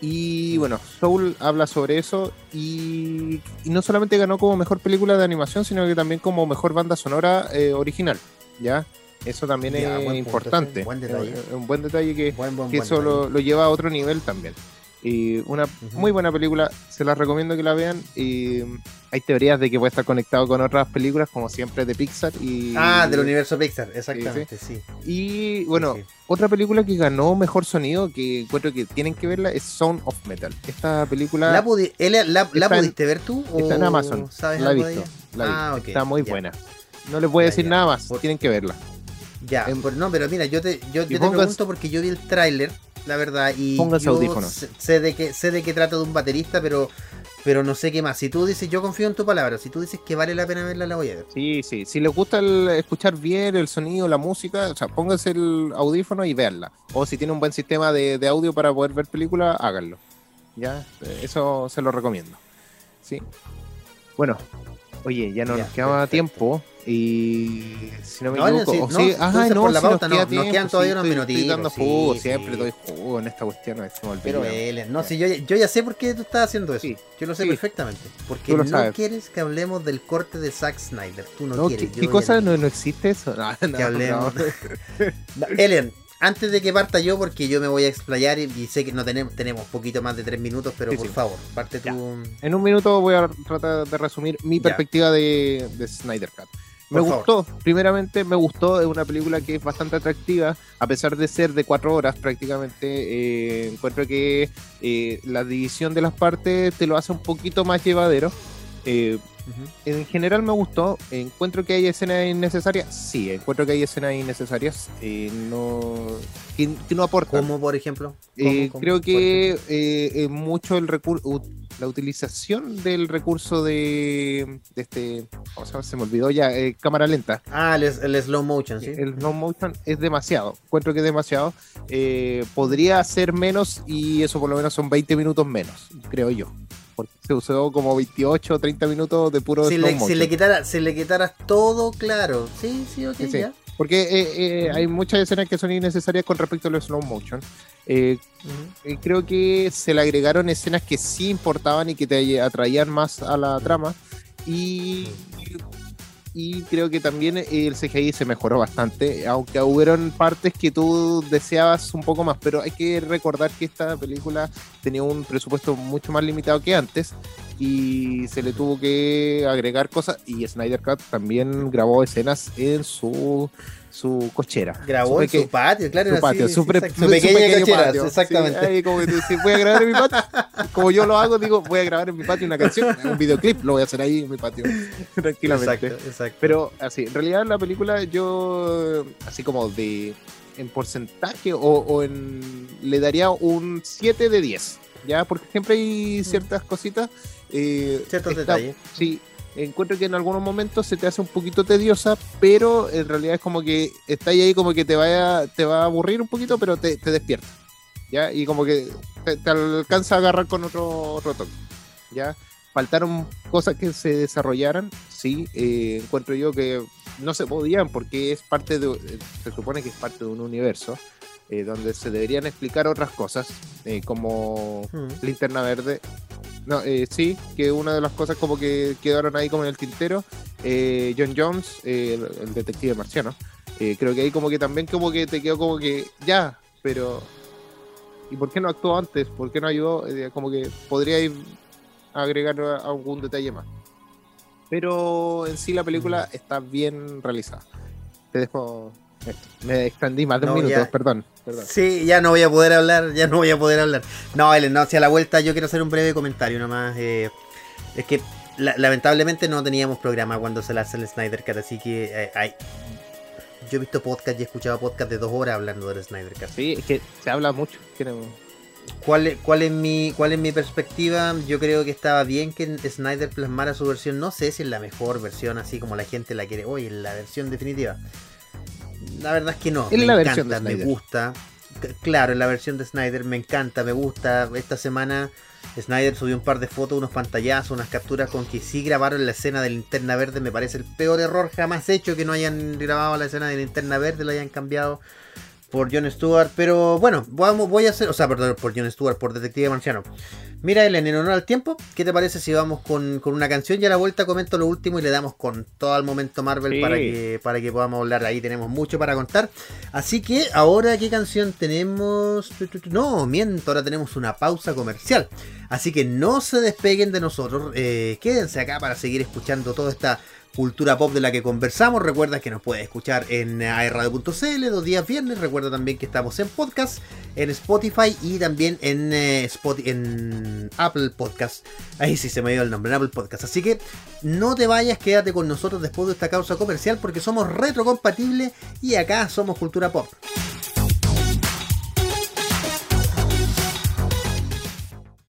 Speaker 4: Y bueno, Soul habla sobre eso y, y no solamente ganó como mejor película de animación, sino que también como mejor banda sonora eh, original, ¿ya? Eso también
Speaker 3: Ya,
Speaker 4: es
Speaker 3: punto,
Speaker 4: importante.
Speaker 3: sí, buen detalle.
Speaker 4: Eh, Un buen detalle que,
Speaker 3: Buen, buen,
Speaker 4: que
Speaker 3: buen
Speaker 4: eso lo, lleva a otro nivel también. Y una muy buena película, se las recomiendo que la vean. Y mm, hay teorías de que puede estar conectado con otras películas, como siempre de Pixar. Y,
Speaker 3: Ah, del universo Pixar, exactamente, sí.
Speaker 4: Y bueno,
Speaker 3: Sí,
Speaker 4: otra película que ganó mejor sonido, que encuentro que tienen que verla, es Sound of Metal. Esta película
Speaker 3: ¿La, pudi- la- la
Speaker 4: en-
Speaker 3: pudiste ver tú?
Speaker 4: está en Amazon.
Speaker 3: ¿Sabes
Speaker 4: la he visto. vi.
Speaker 3: Ah,
Speaker 4: Está muy buena. No les voy a decir nada más,
Speaker 3: Por-
Speaker 4: tienen que verla.
Speaker 3: Ya, no, pero mira, yo te, yo, yo te pregunto porque yo vi el tráiler, la verdad, y
Speaker 4: Pónganse
Speaker 3: yo
Speaker 4: audífonos.
Speaker 3: sé, de que sé de que trata de un baterista, pero pero no sé qué más. Si tú dices, yo confío en tu palabra, si tú dices que vale la pena verla, la voy a ver.
Speaker 4: Sí, sí. Si les gusta el escuchar bien el sonido, la música, o sea, pónganse el audífono y véanla. O si tienen un buen sistema de, de audio para poder ver películas, háganlo. Ya, eso se lo recomiendo. Sí. Bueno, oye, ya no
Speaker 3: Ya,
Speaker 4: nos quedaba
Speaker 3: perfecto.
Speaker 4: tiempo. Y si no me
Speaker 3: No,
Speaker 4: equivoco,
Speaker 3: sí,
Speaker 4: o
Speaker 3: no,
Speaker 4: sí,
Speaker 3: tú
Speaker 4: ajá, no,
Speaker 3: por la
Speaker 4: si nos
Speaker 3: pauta, no,
Speaker 4: queda
Speaker 3: nos quedan
Speaker 4: tiempo,
Speaker 3: todavía
Speaker 4: sí,
Speaker 3: unos
Speaker 4: estoy-
Speaker 3: minutitos,
Speaker 4: Estoy dando jugo,
Speaker 3: sí.
Speaker 4: siempre doy jugo en esta cuestión.
Speaker 3: Pero Ellen, no, si yo, yo ya sé por qué tú estás haciendo eso. Yo lo sé perfectamente. Porque no
Speaker 4: sabes.
Speaker 3: quieres que hablemos del corte de Zack Snyder. Tú no,
Speaker 4: No,
Speaker 3: quieres.
Speaker 4: ¿qué, qué cosa? No, no existe eso. [LAUGHS] No, no,
Speaker 3: que hablemos. [LAUGHS]
Speaker 4: no.
Speaker 3: No, Ellen, antes de que parta yo, porque yo me voy a explayar y, y sé que no tenemos, tenemos poquito más de tres minutos, pero
Speaker 4: Sí,
Speaker 3: por
Speaker 4: sí.
Speaker 3: favor, parte
Speaker 4: Ya.
Speaker 3: tú.
Speaker 4: En un minuto voy a tratar de resumir mi
Speaker 3: Ya.
Speaker 4: perspectiva de, de Snyder Cut. Me
Speaker 3: Por
Speaker 4: gustó, primeramente me gustó, es una película que es bastante atractiva, a pesar de ser de cuatro horas prácticamente, eh, encuentro que eh, la división de las partes te lo hace un poquito más llevadero. Eh, en general me gustó, encuentro que hay escenas innecesarias, sí, encuentro que hay escenas innecesarias, eh, no, que, que no aportan.
Speaker 3: ¿Cómo, por ejemplo?
Speaker 4: Eh, creo que eh, mucho el recurso, la utilización del recurso de, de este, ¿cómo se llama? Se me olvidó ya, eh, cámara lenta.
Speaker 3: Ah, el, el slow motion, ¿sí?
Speaker 4: El slow motion es demasiado, encuentro que es demasiado. Eh, podría ser menos y eso por lo menos son 20 minutos menos, creo yo. Porque se usó como 28 o 30 minutos de puro
Speaker 3: si, le, si, le quitara, si le quitaras todo claro. Sí, sí, ok,
Speaker 4: Sí, sí.
Speaker 3: ya.
Speaker 4: Porque eh, eh, hay muchas escenas que son innecesarias con respecto al slow motion. Eh. Eh, creo que se le agregaron escenas que sí importaban y que te atraían más a la trama. Y, y creo que también el CGI se mejoró bastante, aunque hubieron partes que tú deseabas un poco más, pero hay que recordar que esta película tenía un presupuesto mucho más limitado que antes y se le tuvo que agregar cosas y Snyder Cut también grabó escenas en su su cochera.
Speaker 3: Grabó en
Speaker 4: peque-
Speaker 3: su patio, claro.
Speaker 4: su
Speaker 3: así,
Speaker 4: patio,
Speaker 3: sí,
Speaker 4: su, pre- su
Speaker 3: pequeña
Speaker 4: pequeño
Speaker 3: cochera,
Speaker 4: patio.
Speaker 3: exactamente.
Speaker 4: Sí, ahí como que voy a grabar en mi patio. Como yo lo hago, digo, voy a grabar en mi patio una canción, un videoclip, lo voy a hacer ahí en mi patio, [LAUGHS] tranquilamente.
Speaker 3: Exacto, exacto.
Speaker 4: Pero así, en realidad la película yo, así como de en porcentaje o, o en le daría un 7 de 10, ¿ya? Porque siempre hay ciertas cositas. eh,
Speaker 3: Ciertos
Speaker 4: está-
Speaker 3: detalles.
Speaker 4: Sí, encuentro que en algunos momentos se te hace un poquito tediosa, pero en realidad es como que está ahí como que te vaya, te va a aburrir un poquito, pero te, te despierta. ¿Ya? Y como que te, te alcanza a agarrar con otro, otro toque. ¿Ya? Faltaron cosas que se desarrollaran, sí, eh, encuentro yo que no se podían porque es parte de, eh, se supone que es parte de un universo eh, donde se deberían explicar otras cosas, eh, como
Speaker 3: Ujú.
Speaker 4: Linterna Verde. No, eh, sí, que una de las cosas como que quedaron ahí como en el tintero. eh, John Jones, eh, el, el detective marciano. eh, creo que ahí como que también como que te quedó como que ya, pero ¿y por qué no actuó antes? ¿Por qué no ayudó? Como que podría ir agregar algún detalle más. Pero en sí la película está bien realizada. Te dejo. Me extendí más de un
Speaker 3: No,
Speaker 4: minuto,
Speaker 3: ya.
Speaker 4: perdón. perdón.
Speaker 3: Sí, ya no voy a poder hablar, ya no voy a poder hablar. No, Ellen, no, hacia la vuelta yo quiero hacer un breve comentario nomás. eh, es que la- lamentablemente no teníamos programa cuando se lanza el Snyder Cut, así que eh, hay- yo he visto podcast y he escuchado podcast de dos horas hablando del Snyder Cut.
Speaker 4: Sí, es que se habla mucho. Queremos-
Speaker 3: ¿Cuál, es- cuál, es mi, ¿Cuál es mi perspectiva? Yo creo que estaba bien que Snyder plasmara su versión. No sé si es la mejor versión, así como la gente la quiere. Oye, la versión definitiva. La verdad es que no. Me
Speaker 4: la
Speaker 3: encanta,
Speaker 4: versión de
Speaker 3: me
Speaker 4: Snyder.
Speaker 3: gusta. Claro, en la versión de Snyder me encanta, me gusta. Esta semana Snyder subió un par de fotos, unos pantallazos, unas capturas con que sí grabaron la escena de linterna verde. Me parece el peor error jamás hecho que no hayan grabado la escena de linterna verde, lo hayan cambiado por Jon Stewart. Pero bueno, vamos, voy a hacer, o sea, perdón, por Jon Stewart, por Detective Marciano. Mira, Ellen, en honor al tiempo, ¿qué te parece si vamos con, con una canción y a la vuelta comento lo último y le damos con todo el momento Marvel
Speaker 4: Sí.
Speaker 3: para, que, para que podamos hablar ahí? Tenemos mucho para contar. Así que ahora, ¿qué canción tenemos? No, miento, ahora tenemos una pausa comercial. Así que no se despeguen de nosotros, eh, quédense acá para seguir escuchando toda esta cultura pop de la que conversamos. Recuerda que nos puedes escuchar en aerradio.cl dos días viernes. Recuerda también que estamos en podcast, en Spotify y también en, eh, en Apple Podcast. Ahí sí se me dio el nombre, en Apple Podcast. Así que no te vayas, quédate con nosotros después de esta causa comercial porque somos retrocompatibles y acá somos cultura pop.